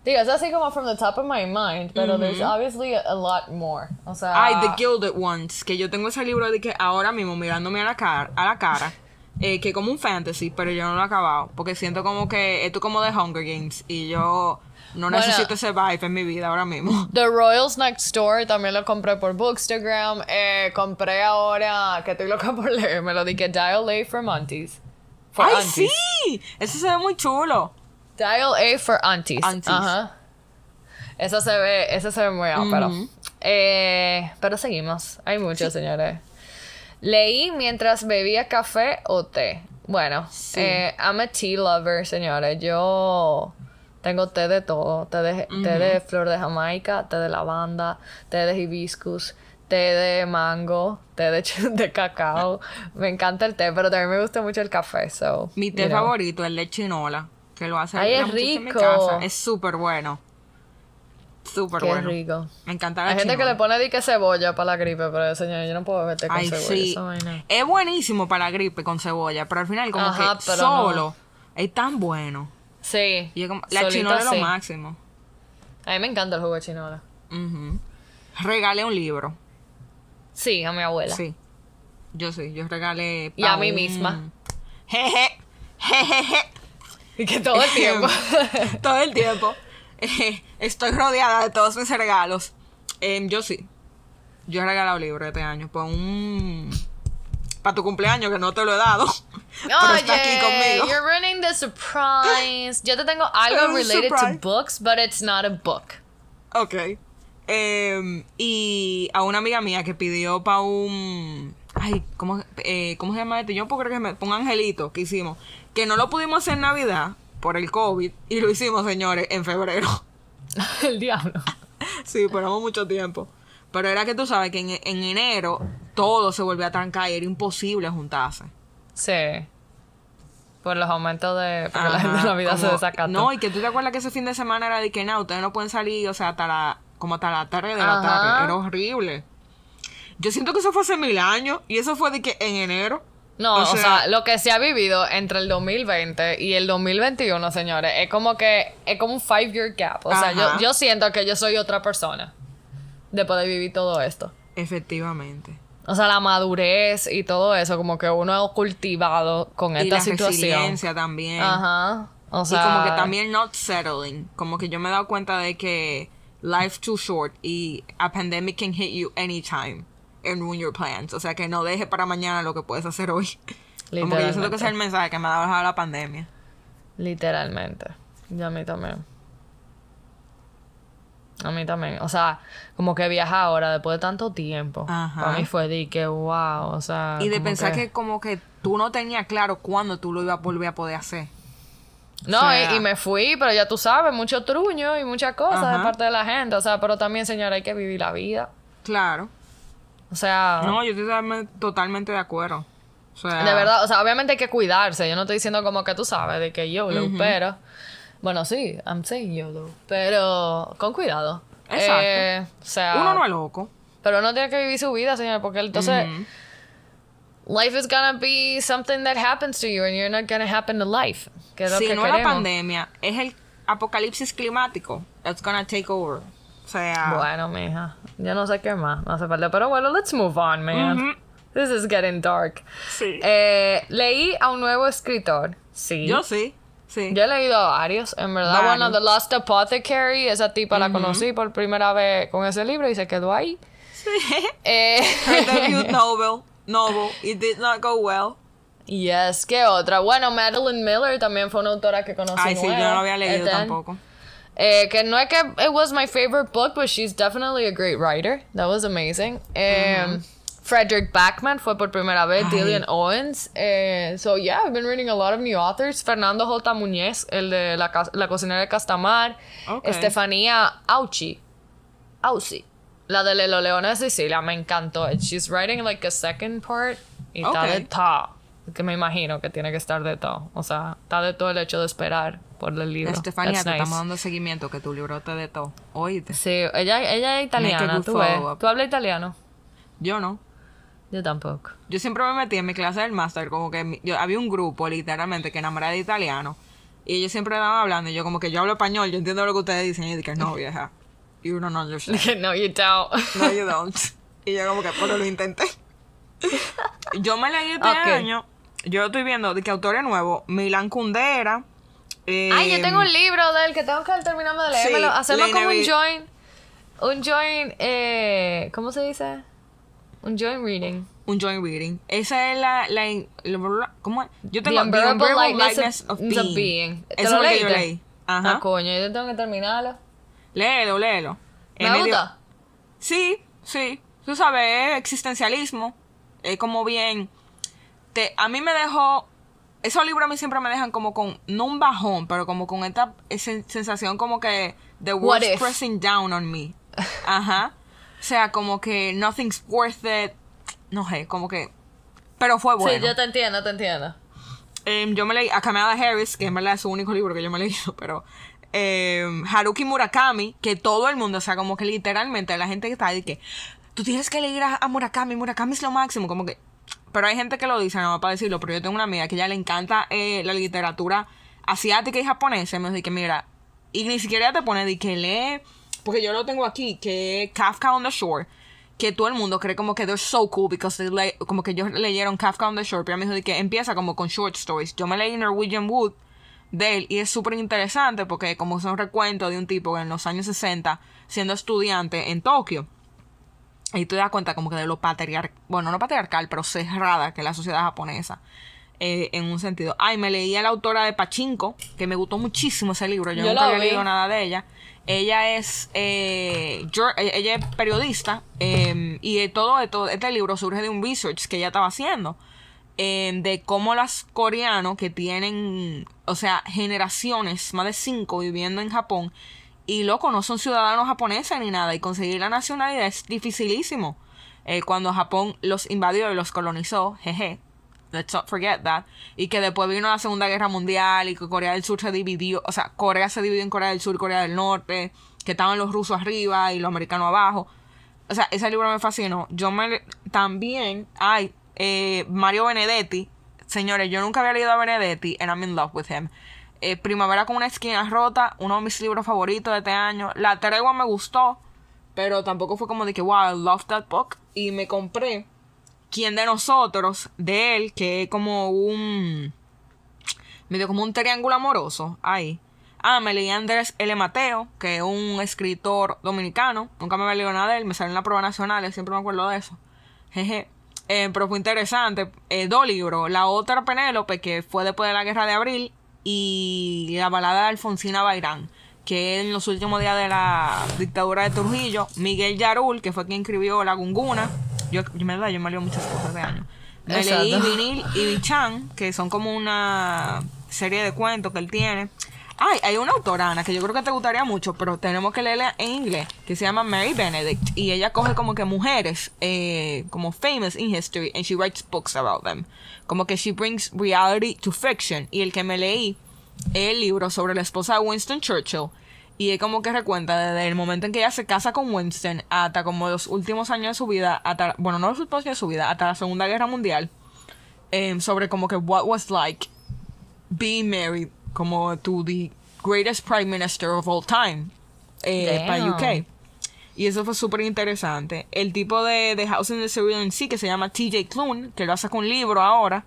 digo, es así como from the top of my mind, pero there's obviously a, a lot more. O sea, Ay, The Gilded Ones, que yo tengo ese libro de que ahora mismo mirándome a la cara, a la cara, eh, que como un fantasy, pero yo no lo he acabado, porque siento como que esto es como de Hunger Games y yo no Bueno. necesito ese vibe en mi vida ahora mismo. *laughs* The Royals Next Door también lo compré por Bookstagram. Eh, compré ahora, que estoy loca por leer, me lo di que Dial A for Aunties. For ¡Ay, aunties. sí! Eso se ve muy chulo. Dial A for Aunties. Aunties. Ajá. Eso se ve, eso se ve muy ápero. Eh, pero seguimos. Hay muchos, señores. Leí mientras bebía café o té. Bueno, Sí. eh, I'm a tea lover, señores. Yo tengo té de todo. Té de, té de flor de jamaica, té de lavanda, té de hibiscus, té de mango, té *laughs* de, cacao. me encanta el té, pero también me gusta mucho el café. So, Mi té favorito es el de chinola, que lo hace Ay, la es muchacha en mi rico. casa. Es súper bueno. Súper Qué bueno. rico. Me encanta la Hay gente que le pone dique cebolla para la gripe, pero señor, yo no puedo verte con Ay, cebolla. sí. esa vaina. Es buenísimo para la gripe con cebolla, pero al final como Ajá, que solo es tan bueno. Sí. Y es como- la chinola es lo sí. máximo. A mí me encanta el jugo de chinola. Regalé un libro. Sí, a mi abuela. Sí. Yo sí, yo regalé. Y a mí un- misma. Jeje. *laughs* Jejeje. Y *laughs* que todo el tiempo. *laughs* Todo el tiempo. Eh, Estoy rodeada de todos mis regalos. Em, yo sí. Yo he regalado libros este año. Por un. Para tu cumpleaños, que no te lo he dado. *laughs* pero está aquí conmigo. you're ruining the surprise. Yo te tengo algo related surprise. to books, but it's not a book. Ok. Eh, y a una amiga mía que pidió para un. Ay, ¿cómo, eh, ¿cómo se llama este? Yo no puedo creer que me. Un angelito que hicimos. Que no lo pudimos hacer en Navidad por el COVID. Y lo hicimos, señores, en febrero. *laughs* El diablo. sí, esperamos mucho tiempo. Pero era que tú sabes que en, en enero todo se volvió a trancar y era imposible juntarse. Sí. Por los aumentos de. Porque la gente en Navidad se desacató. No, y que tú te acuerdas que ese fin de semana era de que no, ustedes no pueden salir, o sea, hasta la, como hasta la tarde de la tarde. Era horrible. Yo siento que eso fue hace mil años y eso fue de que en enero. No, O o sea- sea, lo que se ha vivido entre el 2020 y el 2021, señores, es como que es como un five year gap. O sea, yo, Ajá. yo siento que yo soy otra persona después de vivir todo esto. Efectivamente. O sea, la madurez y todo eso, como que uno ha cultivado con y esta la situación. resiliencia también. Ajá. O y sea, como que también not settling. Como que yo me he dado cuenta de que life too short y a pandemic can hit you anytime and ruin your plans. O sea, que no deje para mañana lo que puedes hacer hoy. *laughs* Como que yo siento que ese es el mensaje que me ha dejado la pandemia. Literalmente. Y a mí también. A mí también. O sea, como que viajar ahora después de tanto tiempo. Ajá. Para mí fue de que, wow. O sea. Y de pensar que... como que tú no tenías claro cuándo tú lo ibas a volver a poder hacer. No, o sea- y, y me fui, pero ya tú sabes, mucho truño y muchas cosas de parte de la gente. O sea, pero también, señora, hay que vivir la vida. Claro. O sea. No, yo estoy totalmente- de acuerdo. O sea, De verdad, o sea, obviamente hay que cuidarse. Yo no estoy diciendo como que tú sabes de que YOLO, pero. Bueno, sí, I'm saying YOLO. Pero con cuidado. Exacto. Eh, o sea. Uno no es loco. Pero uno tiene que vivir su vida, señor, porque entonces. Life is gonna be something that happens to you and you're not gonna happen to life. Que es lo Si que no es la queremos. pandemia, es el apocalipsis climático. That's gonna take over. O sea, Bueno, mija. Yo no sé qué más. No hace falta. Pero bueno, let's move on, man. This is getting dark. Sí. Eh, leí a un nuevo escritor. Sí. yo sí. Sí. Yo he leído a varios, en verdad. Varios. Bueno, The Lost Apothecary, esa tipa la conocí por primera vez con ese libro y se quedó ahí. *laughs* Eh, *laughs* Her debut novel. Novel. It did not go well. yes, ¿qué otra? Bueno, Madeline Miller también fue una autora que conocí. Ay, sí, yo nueva. no lo había leído Ethan. tampoco. Eh, que no es que it was my favorite book, but she's definitely a great writer. That was amazing. Um, Frederick Backman fue por primera vez, Ay. Dillian Owens. Eh, so yeah, I've been reading a lot of new authors. Fernando J. Muñez, el de la, la cocinera de Castamar. Estefanía Auchi. Auci. La de Los Leones de Sicilia, me encantó. She's writing like a second part y está Ok. de todo. Que me imagino que tiene que estar de todo. O sea, está de todo el hecho de esperar por el libro. Estefanía, That's te nice. estamos dando seguimiento que tu libro te de todo. Oíste. Sí, ella, ella es italiana, tú ves. ¿Tú hablas italiano? Yo no. Yo tampoco. Yo siempre me metí en mi clase del máster, como que yo, había un grupo literalmente que enamoraba de italiano. Y ellos siempre estaban hablando, y yo como que yo hablo español, yo entiendo lo que ustedes dicen, y dije, no, *laughs* vieja, you don't understand. *laughs* no, you don't. No, you don't. Y yo como que, pero lo intenté. *laughs* Yo me leí este Ok. año, yo estoy viendo de que autores nuevos, Milan Kundera. eh, Ay, yo tengo un libro de él que tengo que terminarme de leérmelo. Sí, Hacemos como un join. Un join, eh, ¿cómo se dice? Un join reading. un joint reading. Esa es la, la, la- ¿cómo es? Yo The tengo Unbearable Lightness Lightness of, Being. Being. ¿Te Eso lo es lo que yo leí. Ajá. Ah, coño, yo tengo que terminarlo. Léelo, léelo. ¿Me medio- gusta? Sí, sí. Tú sabes, es existencialismo. Es como bien. Te, a mí me dejó. Esos libros a mí siempre me dejan como con. No un bajón, pero como con esta esa sensación como que. The world's pressing down on me. Ajá. O sea, como que nothing's worth it. No sé, como que. Pero fue bueno. Sí, yo te entiendo, te entiendo. Em, yo me leí a Kamala Harris, que en verdad es su único libro que yo me he *laughs* leído, pero em, Haruki Murakami, que todo el mundo, o sea, como que literalmente la gente que está ahí que tú tienes que leer a, a Murakami, Murakami es lo máximo, como que pero hay gente que lo dice, no para decirlo, pero yo tengo una amiga que ella le encanta eh, la literatura asiática y japonesa, y me dice que mira, y ni siquiera te pone de que lee, porque yo lo tengo aquí, que Kafka on the Shore, que todo el mundo cree como que they're so cool because they como que ellos leyeron Kafka on the Shore, pero me dijo de que empieza como con short stories. Yo me leí Norwegian Wood de él y es súper interesante porque como son recuentos de un tipo en los años 60 siendo estudiante en Tokio y tú te das cuenta como que de lo patriarcal, bueno, no patriarcal, pero cerrada que es la sociedad japonesa. eh, en un sentido. Ay, me leí a la autora de Pachinko, que me gustó muchísimo ese libro. Yo, Yo nunca había leído nada de ella. Ella es, eh, jour- ella es periodista eh, y eh, todo esto, este libro surge de un research que ella estaba haciendo eh, de cómo las coreanos que tienen, o sea, generaciones, más de cinco viviendo en Japón y loco, no son ciudadanos japoneses ni nada y conseguir la nacionalidad es dificilísimo. Eh, cuando Japón los invadió y los colonizó, jeje, let's not forget that, y que después vino la Segunda Guerra Mundial y que Corea del Sur se dividió, o sea, Corea se dividió en Corea del Sur y Corea del Norte, que estaban los rusos arriba y los americanos abajo. O sea, ese libro me fascinó. Yo me también, ay, eh, Mario Benedetti, señores, yo nunca había leído a Benedetti and I'm in love with him. Eh, Primavera con una esquina rota, uno de mis libros favoritos de este año. La tregua me gustó, pero tampoco fue como de que, wow, I love that book. Y me compré Quién de nosotros, de él, que es como un. medio como un triángulo amoroso. Ahí. Ah, me leí Andrés L. Mateo, que es un escritor dominicano. Nunca me había leído nada de él, me salió en la prueba nacional, siempre me acuerdo de eso. *laughs* Jeje. Eh, pero fue interesante. Eh, dos libros. La otra Penélope, que fue después de la guerra de abril. Y la balada de Alfonsina Bairán, que en los últimos días de la dictadura de Trujillo. Miguel Yarul, que fue quien escribió La Gunguna. Yo, yo, me yo me leo muchas cosas de año. Me Exacto. leí Vinil y Bichan, que son como una serie de cuentos que él tiene. Ay, hay una autora, Ana, que yo creo que te gustaría mucho, pero tenemos que leerla en inglés, que se llama Mary Benedict. Y ella coge como que mujeres, eh, como famous in history, and she writes books about them. Como que she brings reality to fiction. Y el que me leí es el libro sobre la esposa de Winston Churchill. Y es como que recuenta desde el momento en que ella se casa con Winston hasta como los últimos años de su vida, hasta, bueno, no los últimos años de su vida, hasta la Segunda Guerra Mundial, em, sobre como que what was like being married como to the greatest prime minister of all time eh, para. UK. Y eso fue súper interesante. El tipo de, de House in the Cerulean Sea, que se llama TJ Klune, que lo hace con un libro ahora,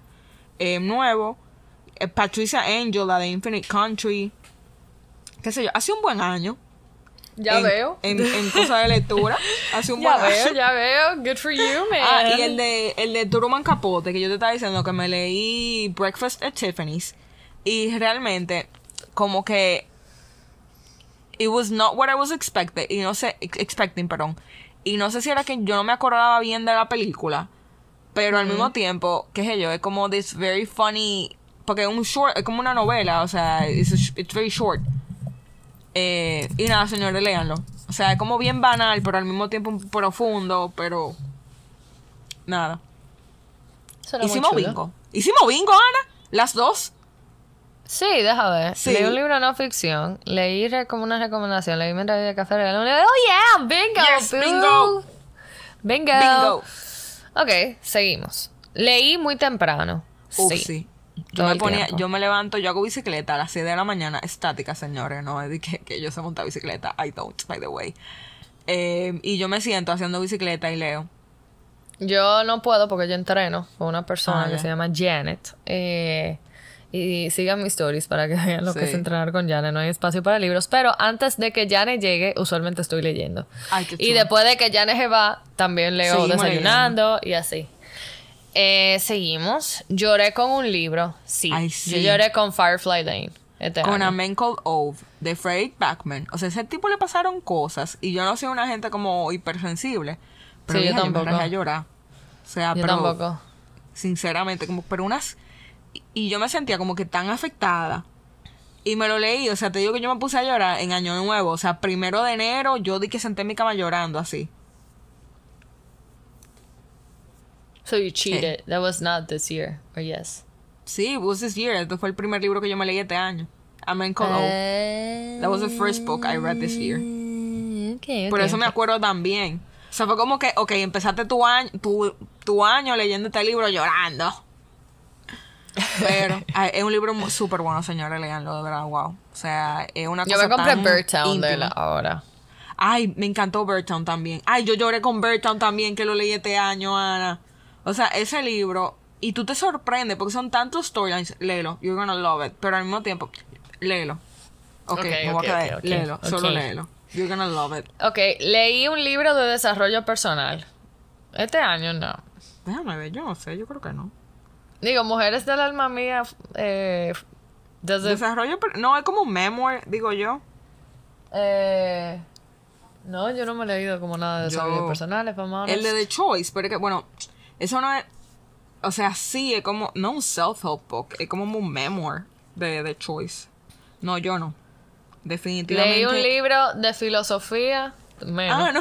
eh, nuevo. Eh, Patricia Angel, la de Infinite Country. Qué sé yo, hace un buen año. Ya en, veo. En, en cosas de lectura. Hace un *laughs* ya buen veo, año. ya veo. Good for you, man. Ah, y el de, el de Truman Capote, que yo te estaba diciendo que me leí Breakfast at Tiffany's. Y realmente, como que. It was not what I was expected. Y no sé, ex- expecting, perdón. Y no sé si era que yo no me acordaba bien de la película. Pero al mismo tiempo, qué sé yo, es como this very funny. Porque es un short, es como una novela, o sea, it's, a it's very short. Eh, y nada, señores, léanlo. O sea, es como bien banal, pero al mismo tiempo profundo, pero. Nada. Hicimos bingo. Hicimos bingo, Ana. Las dos. Sí, deja ver. Sí. Leí un libro de no ficción. Leí como una recomendación. Leí mientras bebía café. libro. Oh, yeah. Bingo. Yes, bingo. Bingo. Bingo. Ok, seguimos. Leí muy temprano. Uf, sí. sí. Yo me ponía, yo me levanto, yo hago bicicleta a las 6 de la mañana, estática, señores, no es de que, que yo sé montar bicicleta, I don't, by the way. Eh, y yo me siento haciendo bicicleta y leo. Yo no puedo porque yo entreno con una persona Ah, que se llama Janet. Eh, y sigan mis stories para que *laughs* vean lo que es entrenar con Janet. No hay espacio para libros. Pero antes de que Janet llegue, usualmente estoy leyendo. Ay, y después de que Janet se va, también leo Seguimos desayunando y así. Eh, seguimos. Lloré con un libro. Sí. Ay, Yo lloré con Firefly Lane. Este Con año. A Man Called Ove, de Frederick Backman. O sea, ese tipo le pasaron cosas. Y yo no soy una gente como hipersensible. Pero Sí, yo me tampoco. rajé a llorar. O sea, Yo pero tampoco. sinceramente, como, pero unas. Y- yo me sentía como que tan afectada. Y me lo leí, o sea, te digo que yo me puse a llorar en Año Nuevo. O sea, primero de enero, yo di que senté en mi cama llorando así. So you cheated. That was not this year. Or yes. Sí, it was this year. Este fue el primer libro que yo me leí este año. A Man Called Ove. Eh, That was the first book I read this year. Okay, Por okay, eso me okay. acuerdo también. O sea, fue como que, ok, empezaste tu año, tu, tu año leyendo este libro llorando. Pero ay, es un libro súper bueno, señores, leanlo, de verdad, wow. O sea, es una Yo cosa me compré Birdtown de la ahora. Ay, me encantó Birdtown también. Ay, yo lloré con Birdtown también, que lo leí este año, Ana. O sea, ese libro, y tú te sorprendes porque son tantos storylines, léelo, you're gonna love it. Pero al mismo tiempo, léelo. Ok, Ok, me voy a quedar, léelo, solo léelo. You're gonna love it. Ok, leí un libro de desarrollo personal. Este año no. Déjame ver, yo no sé, yo creo que no. Digo, Mujeres del Alma Mía. Eh, Desarrollo, no, es como un memoir, digo yo. eh, no, yo no me he leído como nada de desarrollo Yo- personales, vamos a El de The Choice, pero es que, bueno, eso no es. O sea, sí, es como. No un self-help book, es como un memoir de The Choice. No, yo no. Definitivamente. Leí un libro de filosofía. Menos. Ah, no.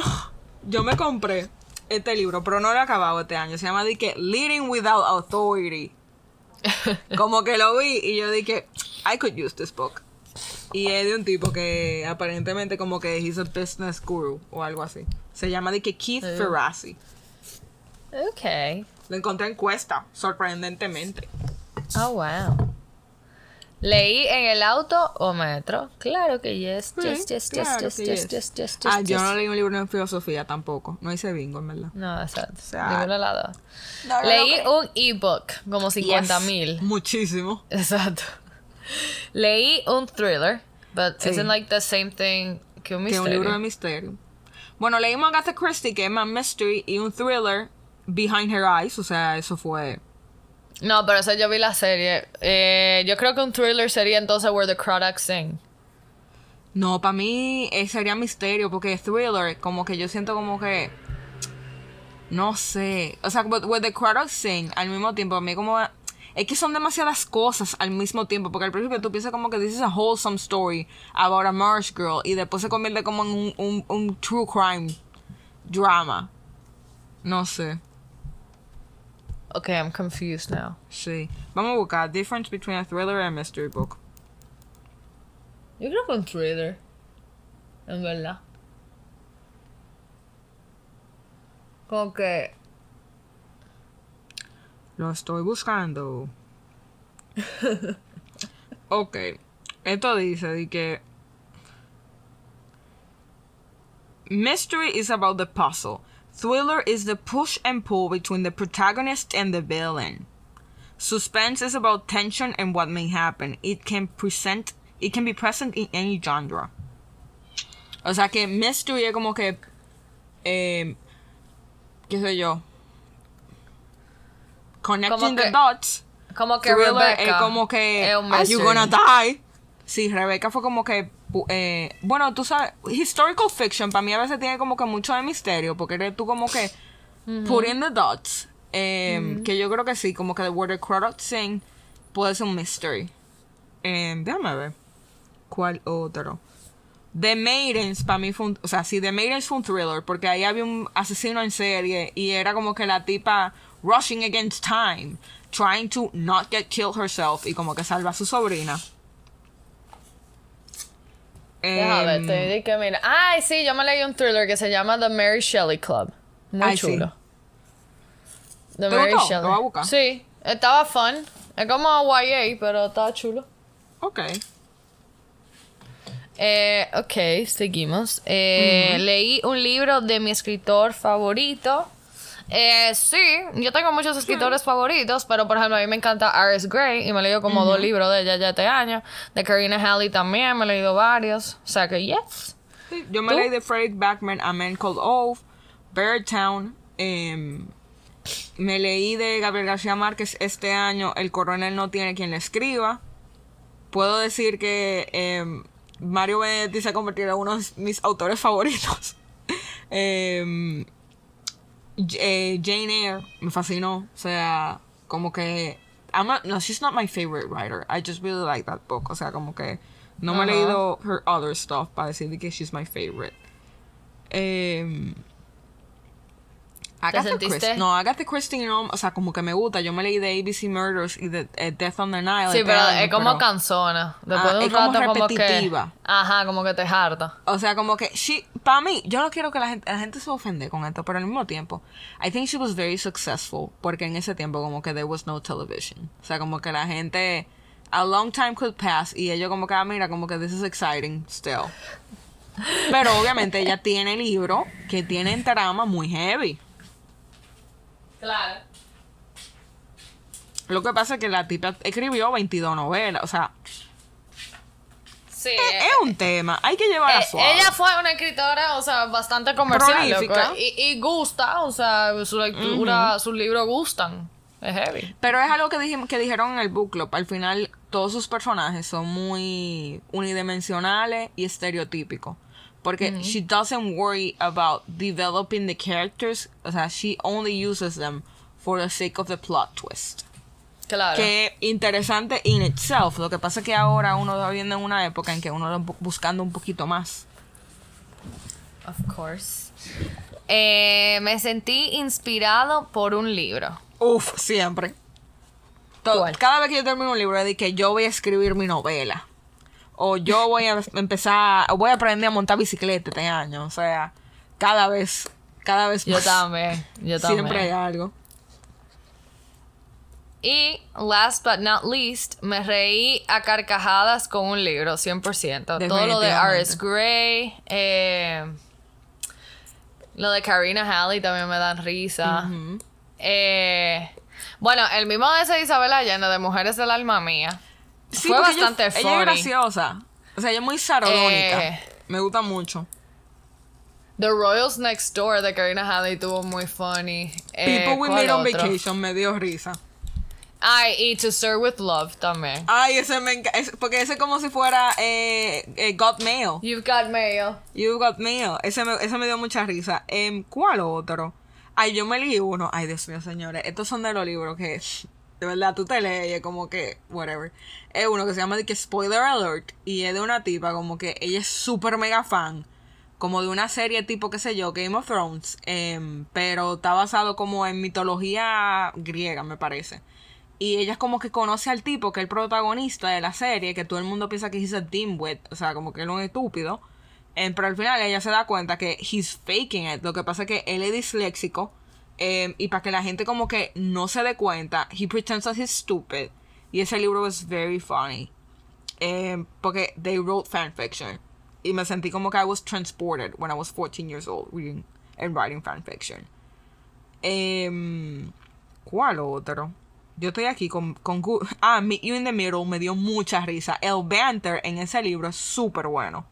Yo me compré este libro, pero no lo he acabado este año. Se llama de que Leading Without Authority. *laughs* Como que lo vi y yo dije, I could use this book. Y es de un tipo que aparentemente como que he's a business guru o algo así. Se llama de que Keith Ferrazzi. Ok. Lo encontré en Cuesta, sorprendentemente. Oh, wow. Leí en el auto o metro. Claro que yes, yes, yes, yes, yes, que yes, yes. yes, yes, Ah, yo no leí un libro de filosofía tampoco. No hice bingo, en verdad. No, exacto. sea, no, no, Leí no, un ebook, como 50 Yes, mil. Muchísimo. *laughs* Exacto. Leí un thriller, but Sí. isn't like the same thing que un Que misterio. un libro de misterio. Bueno, leímos Agatha Christie, que es más mystery, y un thriller, Behind Her Eyes. O sea, eso fue. No, pero eso yo vi la serie. Eh, yo creo que un thriller sería entonces Where the Crawdads Sing. No, para mí eh, sería misterio, porque thriller, como que yo siento como que. No sé. O sea, with the crowd sing, al mismo tiempo, a mí como. Es que son demasiadas cosas al mismo tiempo, porque al principio tú piensas como que this is a wholesome story about a marsh girl, y después se convierte como en un, un, un true crime drama. No sé. Okay, I'm confused now. Sí. Vamos a buscar difference between a thriller and a mystery book. Yo creo que un thriller. En verdad. Como que. Lo estoy buscando. *laughs* ok. Esto dice de que. Mystery is about the puzzle. Thriller is the push and pull between the protagonist and the villain. Suspense is about tension and what may happen. It can present it can be present in any genre. O sea que mystery es como que eh, qué sé yo. Connecting que- the dots. Como que Thriller Rebecca. es como que es Are you gonna die? Sí, Rebecca fue como que eh, bueno, tú sabes, historical fiction para mí a veces tiene como que mucho de misterio porque eres tú como que putting the dots. eh, Que yo creo que sí, como que The Word Crowd Sing puede ser un mystery. Eh, déjame ver. ¿Cuál otro? The Maidens para mí fue un, o sea, sí, The Maidens fue un thriller porque ahí había un asesino en serie y era como que la tipa rushing against time, trying to not get killed herself y como que salva a su sobrina. Déjame ver, Em, te di que mira. Ay, sí, yo me leí un thriller que se llama The Mary Shelley Club. Muy Ay, sí. chulo. The ¿Te Mary gustó? Shelley. Lo voy a buscar. Sí, estaba fun. Es como YA, pero estaba chulo. ok. Eh, ok, seguimos. Eh, Leí un libro de mi escritor favorito. Eh, sí, yo tengo muchos escritores favoritos, pero por ejemplo a mí me encanta Iris Gray y me he leído como dos libros de ella ya este año. De Karina Halley también me he leído varios. O sea que yes. Sí, Yo me ¿Tú? leí de Frederick Backman, A Man Called Ove, Beartown. em, me leí de Gabriel García Márquez este año, El coronel no tiene quien le escriba. Puedo decir que em, Mario Benedetti se ha convertido en uno de mis autores favoritos. J- *laughs* eh, Jane Eyre me fascinó. O sea, como que. I'm no, she's not my favorite writer. I just really like that book. O sea, como que no me he leído her other stuff para decir que she's my favorite. Em, Agatha sentiste? Christie. No, Agatha Christie no. O sea, como que me gusta. Yo me leí de ABC Murders y de eh, Death on the Nile. Sí, pero es como pero-. Después Ah, de un es como rato como que... repetitiva. Ajá, como que te harta. O sea, como que she, para mí, yo no quiero que la gente, la gente se ofende con esto, pero al mismo tiempo, I think she was very successful porque en ese tiempo como que there was no television. O sea, como que la gente, a long time could pass y ellos como que, ah, mira, como que this is exciting still. Pero obviamente ella tiene libro que tienen trama muy heavy. Claro. Lo que pasa es que la tipa escribió 22 novelas, o sea, Sí. es un tema, hay que llevarla Eh, suave. ella fue una escritora, o sea, bastante comercial. Loco, Y, y gusta, o sea, su lectura, sus libros gustan. Es heavy. Pero es algo que, dijim- que dijeron en el book club. Al final, todos sus personajes son muy unidimensionales y estereotípicos. Porque she doesn't worry about developing the characters. O sea, she only uses them for the sake of the plot twist. Claro. Que interesante in itself. Lo que pasa es que ahora uno está viviendo en una época en que uno está bu- buscando un poquito más. Of course. Eh, me sentí inspirado por un libro. Uf, siempre. Todo-. Cada vez que yo termino un libro es de que yo voy a escribir mi novela. O yo voy a empezar, o voy a aprender a montar bicicleta este año. O sea, cada vez, cada vez Yo más. también. Yo *laughs* también. Siempre hay algo. Y, last but not least, me reí a carcajadas con un libro, 100%. Todo lo de. R.S. Gray, eh, lo de Karina Halley también me dan risa. Eh, bueno, el mismo de esa Isabel Allende, de Mujeres del Alma Mía, Sí, fue ella- bastante ella, funny. es graciosa. O sea, ella es muy sarodónica. Eh. Me gusta mucho. The Royals Next Door de Karina Halley tuvo muy funny. Eh, People We ¿cuál Meet on otro? Vacation me dio risa. Ay, y To Serve With Love también. Ay, ese me encanta. Porque ese es como si fuera eh, eh, Got Mail. You've Got Mail. You Got Mail. Ese me, ese me dio mucha risa. Em, ¿Cuál otro? Ay, yo me leí uno. Ay, Dios mío, señores. Estos son de los libros que, de verdad, tú te lees es como que, whatever. Es uno que se llama que Spoiler Alert. Y es de una tipa como que ella es súper mega fan. Como de una serie tipo, qué sé yo, Game of Thrones. em, pero está basado como en mitología griega, me parece. Y ella es como que conoce al tipo que es el protagonista de la serie, que todo el mundo piensa que es a dimwit, o sea, como que él es un estúpido. Em, pero al final ella se da cuenta que he's faking it. Lo que pasa es que él es disléxico. Em, y para que la gente como que no se dé cuenta, he pretends that he's stupid. Y ese libro es very funny. Em, porque they wrote fanfiction. Y me sentí como que I was transported when I was 14 years old reading and writing fanfiction. Em, ¿Cuál otro? Yo estoy aquí con, con... Ah, Meet You in the Middle me dio mucha risa. El banter en ese libro es súper bueno.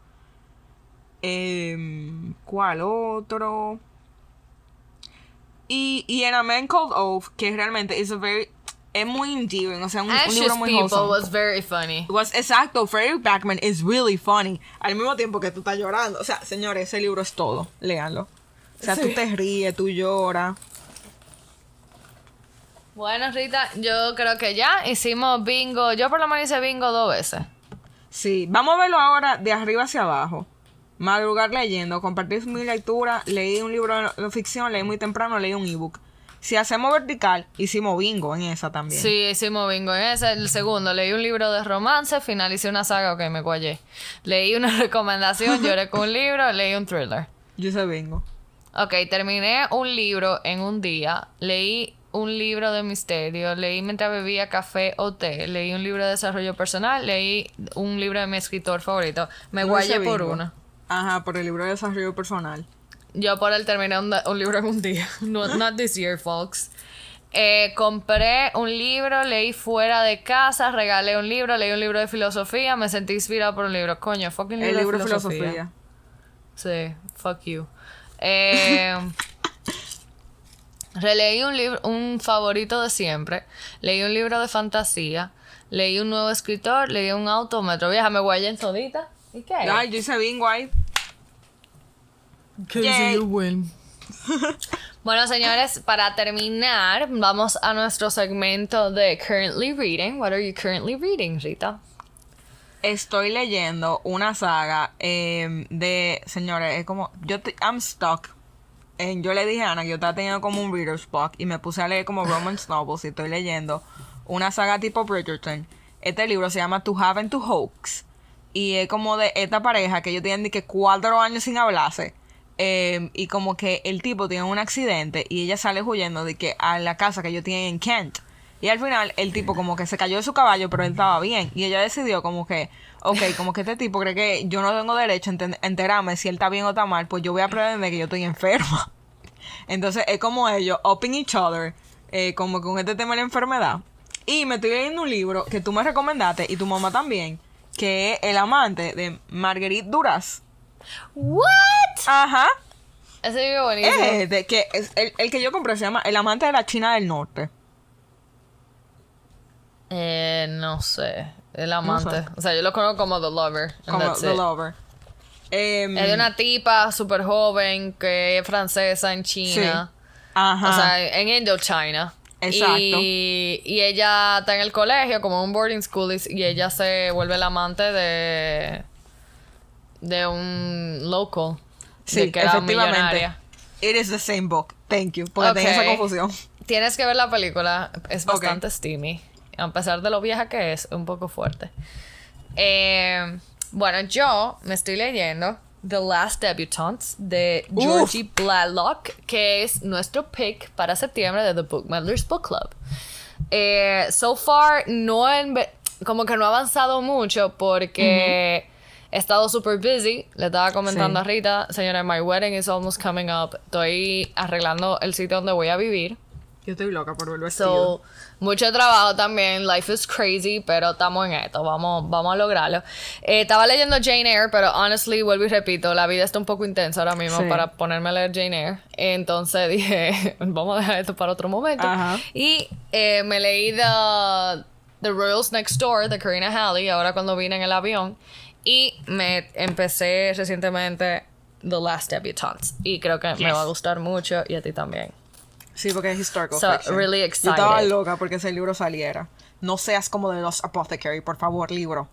¿Cuál otro? Y, y en A Man Called Oath, que realmente es very... Es muy endearing, o sea, un, un Anxious libro muy People wholesome. was very funny. Was exacto, Frederick Backman is really funny. Al mismo tiempo que tú estás llorando. O sea, señores, ese libro es todo. Léanlo. O sea, tú Sí. te ríes, tú lloras. Bueno, Rita, yo creo que ya hicimos bingo. Yo por lo menos hice bingo dos veces. Sí, vamos a verlo ahora de arriba hacia abajo. Madrugar leyendo, compartir mi lectura, leí un libro de ficción, leí muy temprano, leí un ebook. Si hacemos vertical, hicimos bingo en esa también. Sí, hicimos bingo. En ese, el segundo, leí un libro de romance, finalicé una saga, ok, me guayé. Leí una *laughs* recomendación, lloré con un libro, leí un thriller. Yo sé bingo. Ok, terminé un libro en un día, leí un libro de misterio, leí mientras bebía café o té, leí un libro de desarrollo personal, leí un libro de mi escritor favorito. Me Yo guayé por uno. Ajá, por el libro de desarrollo personal. Yo por él terminé un, un libro en un día. *laughs* No, not this year, folks. Eh, compré un libro, leí fuera de casa, regalé un libro, leí un libro de filosofía, me sentí inspirado por un libro. Coño, fucking libro, El libro de filosofía. Sí, fuck you. Eh, releí un libro, un favorito de siempre. Leí un libro de fantasía. Leí un nuevo escritor. Leí un autómetro. Vieja, me guayé en todita. ¿Y qué? Ay, yo hice bingo ahí. Que you win. Bueno, señores, para terminar, vamos a nuestro segmento de Currently Reading. What are you currently reading, Rita? Estoy leyendo una saga eh, de, señores, es como, yo, te- I'm stuck. Eh, yo le dije a Ana que yo estaba teniendo como un reader's block y me puse a leer como romance *laughs* novels y estoy leyendo una saga tipo Bridgerton. Este libro se llama To Have and To Hoax y es como de esta pareja que ellos tienen de que cuatro años sin hablarse eh, y como que el tipo tiene un accidente y ella sale huyendo de que a la casa que ellos tienen en Kent. Y al final el tipo como que se cayó de su caballo, pero él estaba bien. Y ella decidió como que, ok, como que este tipo cree que yo no tengo derecho a enterarme si él está bien o está mal, pues yo voy a pretender que yo estoy enferma. *laughs* Entonces es como ellos, upping each other, eh, como con este tema de la enfermedad. Y me estoy leyendo un libro que tú me recomendaste y tu mamá también, que es El amante de Marguerite Duras. ¿What? Ajá. Ese libro buenísimo. Es de que es el, el que yo compré se llama El amante de la China del Norte. Eh, no sé. El amante. sé. O sea, yo lo conozco como The Lover. Como The it. Lover. Em, Es de una tipa súper joven que es francesa en China. Ajá. O sea, en Indochina. Exacto. Y, y ella está en el colegio, como un boarding school, y, ella se vuelve la amante de. de un local. de sí, que era efectivamente. millonaria. It is the same book. Thank you. Porque tenía esa confusión. Tienes que ver la película, es bastante steamy. A pesar de lo vieja que es, un poco fuerte. Eh, bueno, yo me estoy leyendo The Last Debutantes de Uf. Georgie Blaylock, que es nuestro pick para septiembre de The Bookmellers Book Club. Eh, so far, no enve- como que no ha avanzado mucho porque he estado super busy. Le estaba comentando Sí. a Rita, señora, my wedding is almost coming up. Estoy arreglando el sitio donde voy a vivir. Yo estoy loca por ver vestido. So, mucho trabajo también. Life is crazy, pero estamos en esto. Vamos, vamos a lograrlo. Eh, estaba leyendo Jane Eyre, pero honestly, vuelvo y repito, la vida está un poco intensa ahora mismo Sí. para ponerme a leer Jane Eyre. Entonces *laughs* dije, vamos a dejar esto para otro momento. Ajá. Y eh, me leí The, The Royals Next Door de Karina Halley, ahora cuando vine en el avión. Y me empecé recientemente The Last Debutantes. Y creo que me va a gustar mucho y a ti también. Sí, porque es historical So, fiction. really Yo estaba excited. loca porque ese libro saliera. No seas como de los Apothecary, por favor, libro.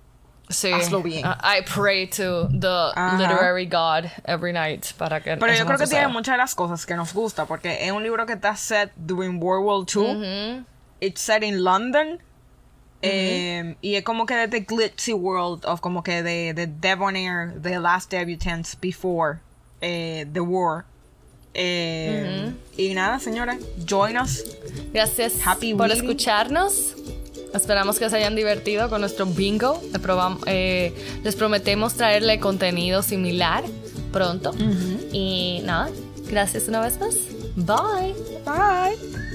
Sí. Hazlo bien. I I pray to the Ajá. literary god every night para que Pero yo no creo que tiene muchas de las cosas que nos gusta, porque es un libro que está set during World War II. It's set in London. eh, y es como que de the glitzy world of como que de, de Debonair, the last debutants before eh, the war. Eh, Y nada, señores, join us. Gracias Happy por escucharnos. Esperamos que se hayan divertido con nuestro bingo. Eh, les prometemos traerle contenido similar pronto. Y nada, gracias una vez más. Bye. Bye.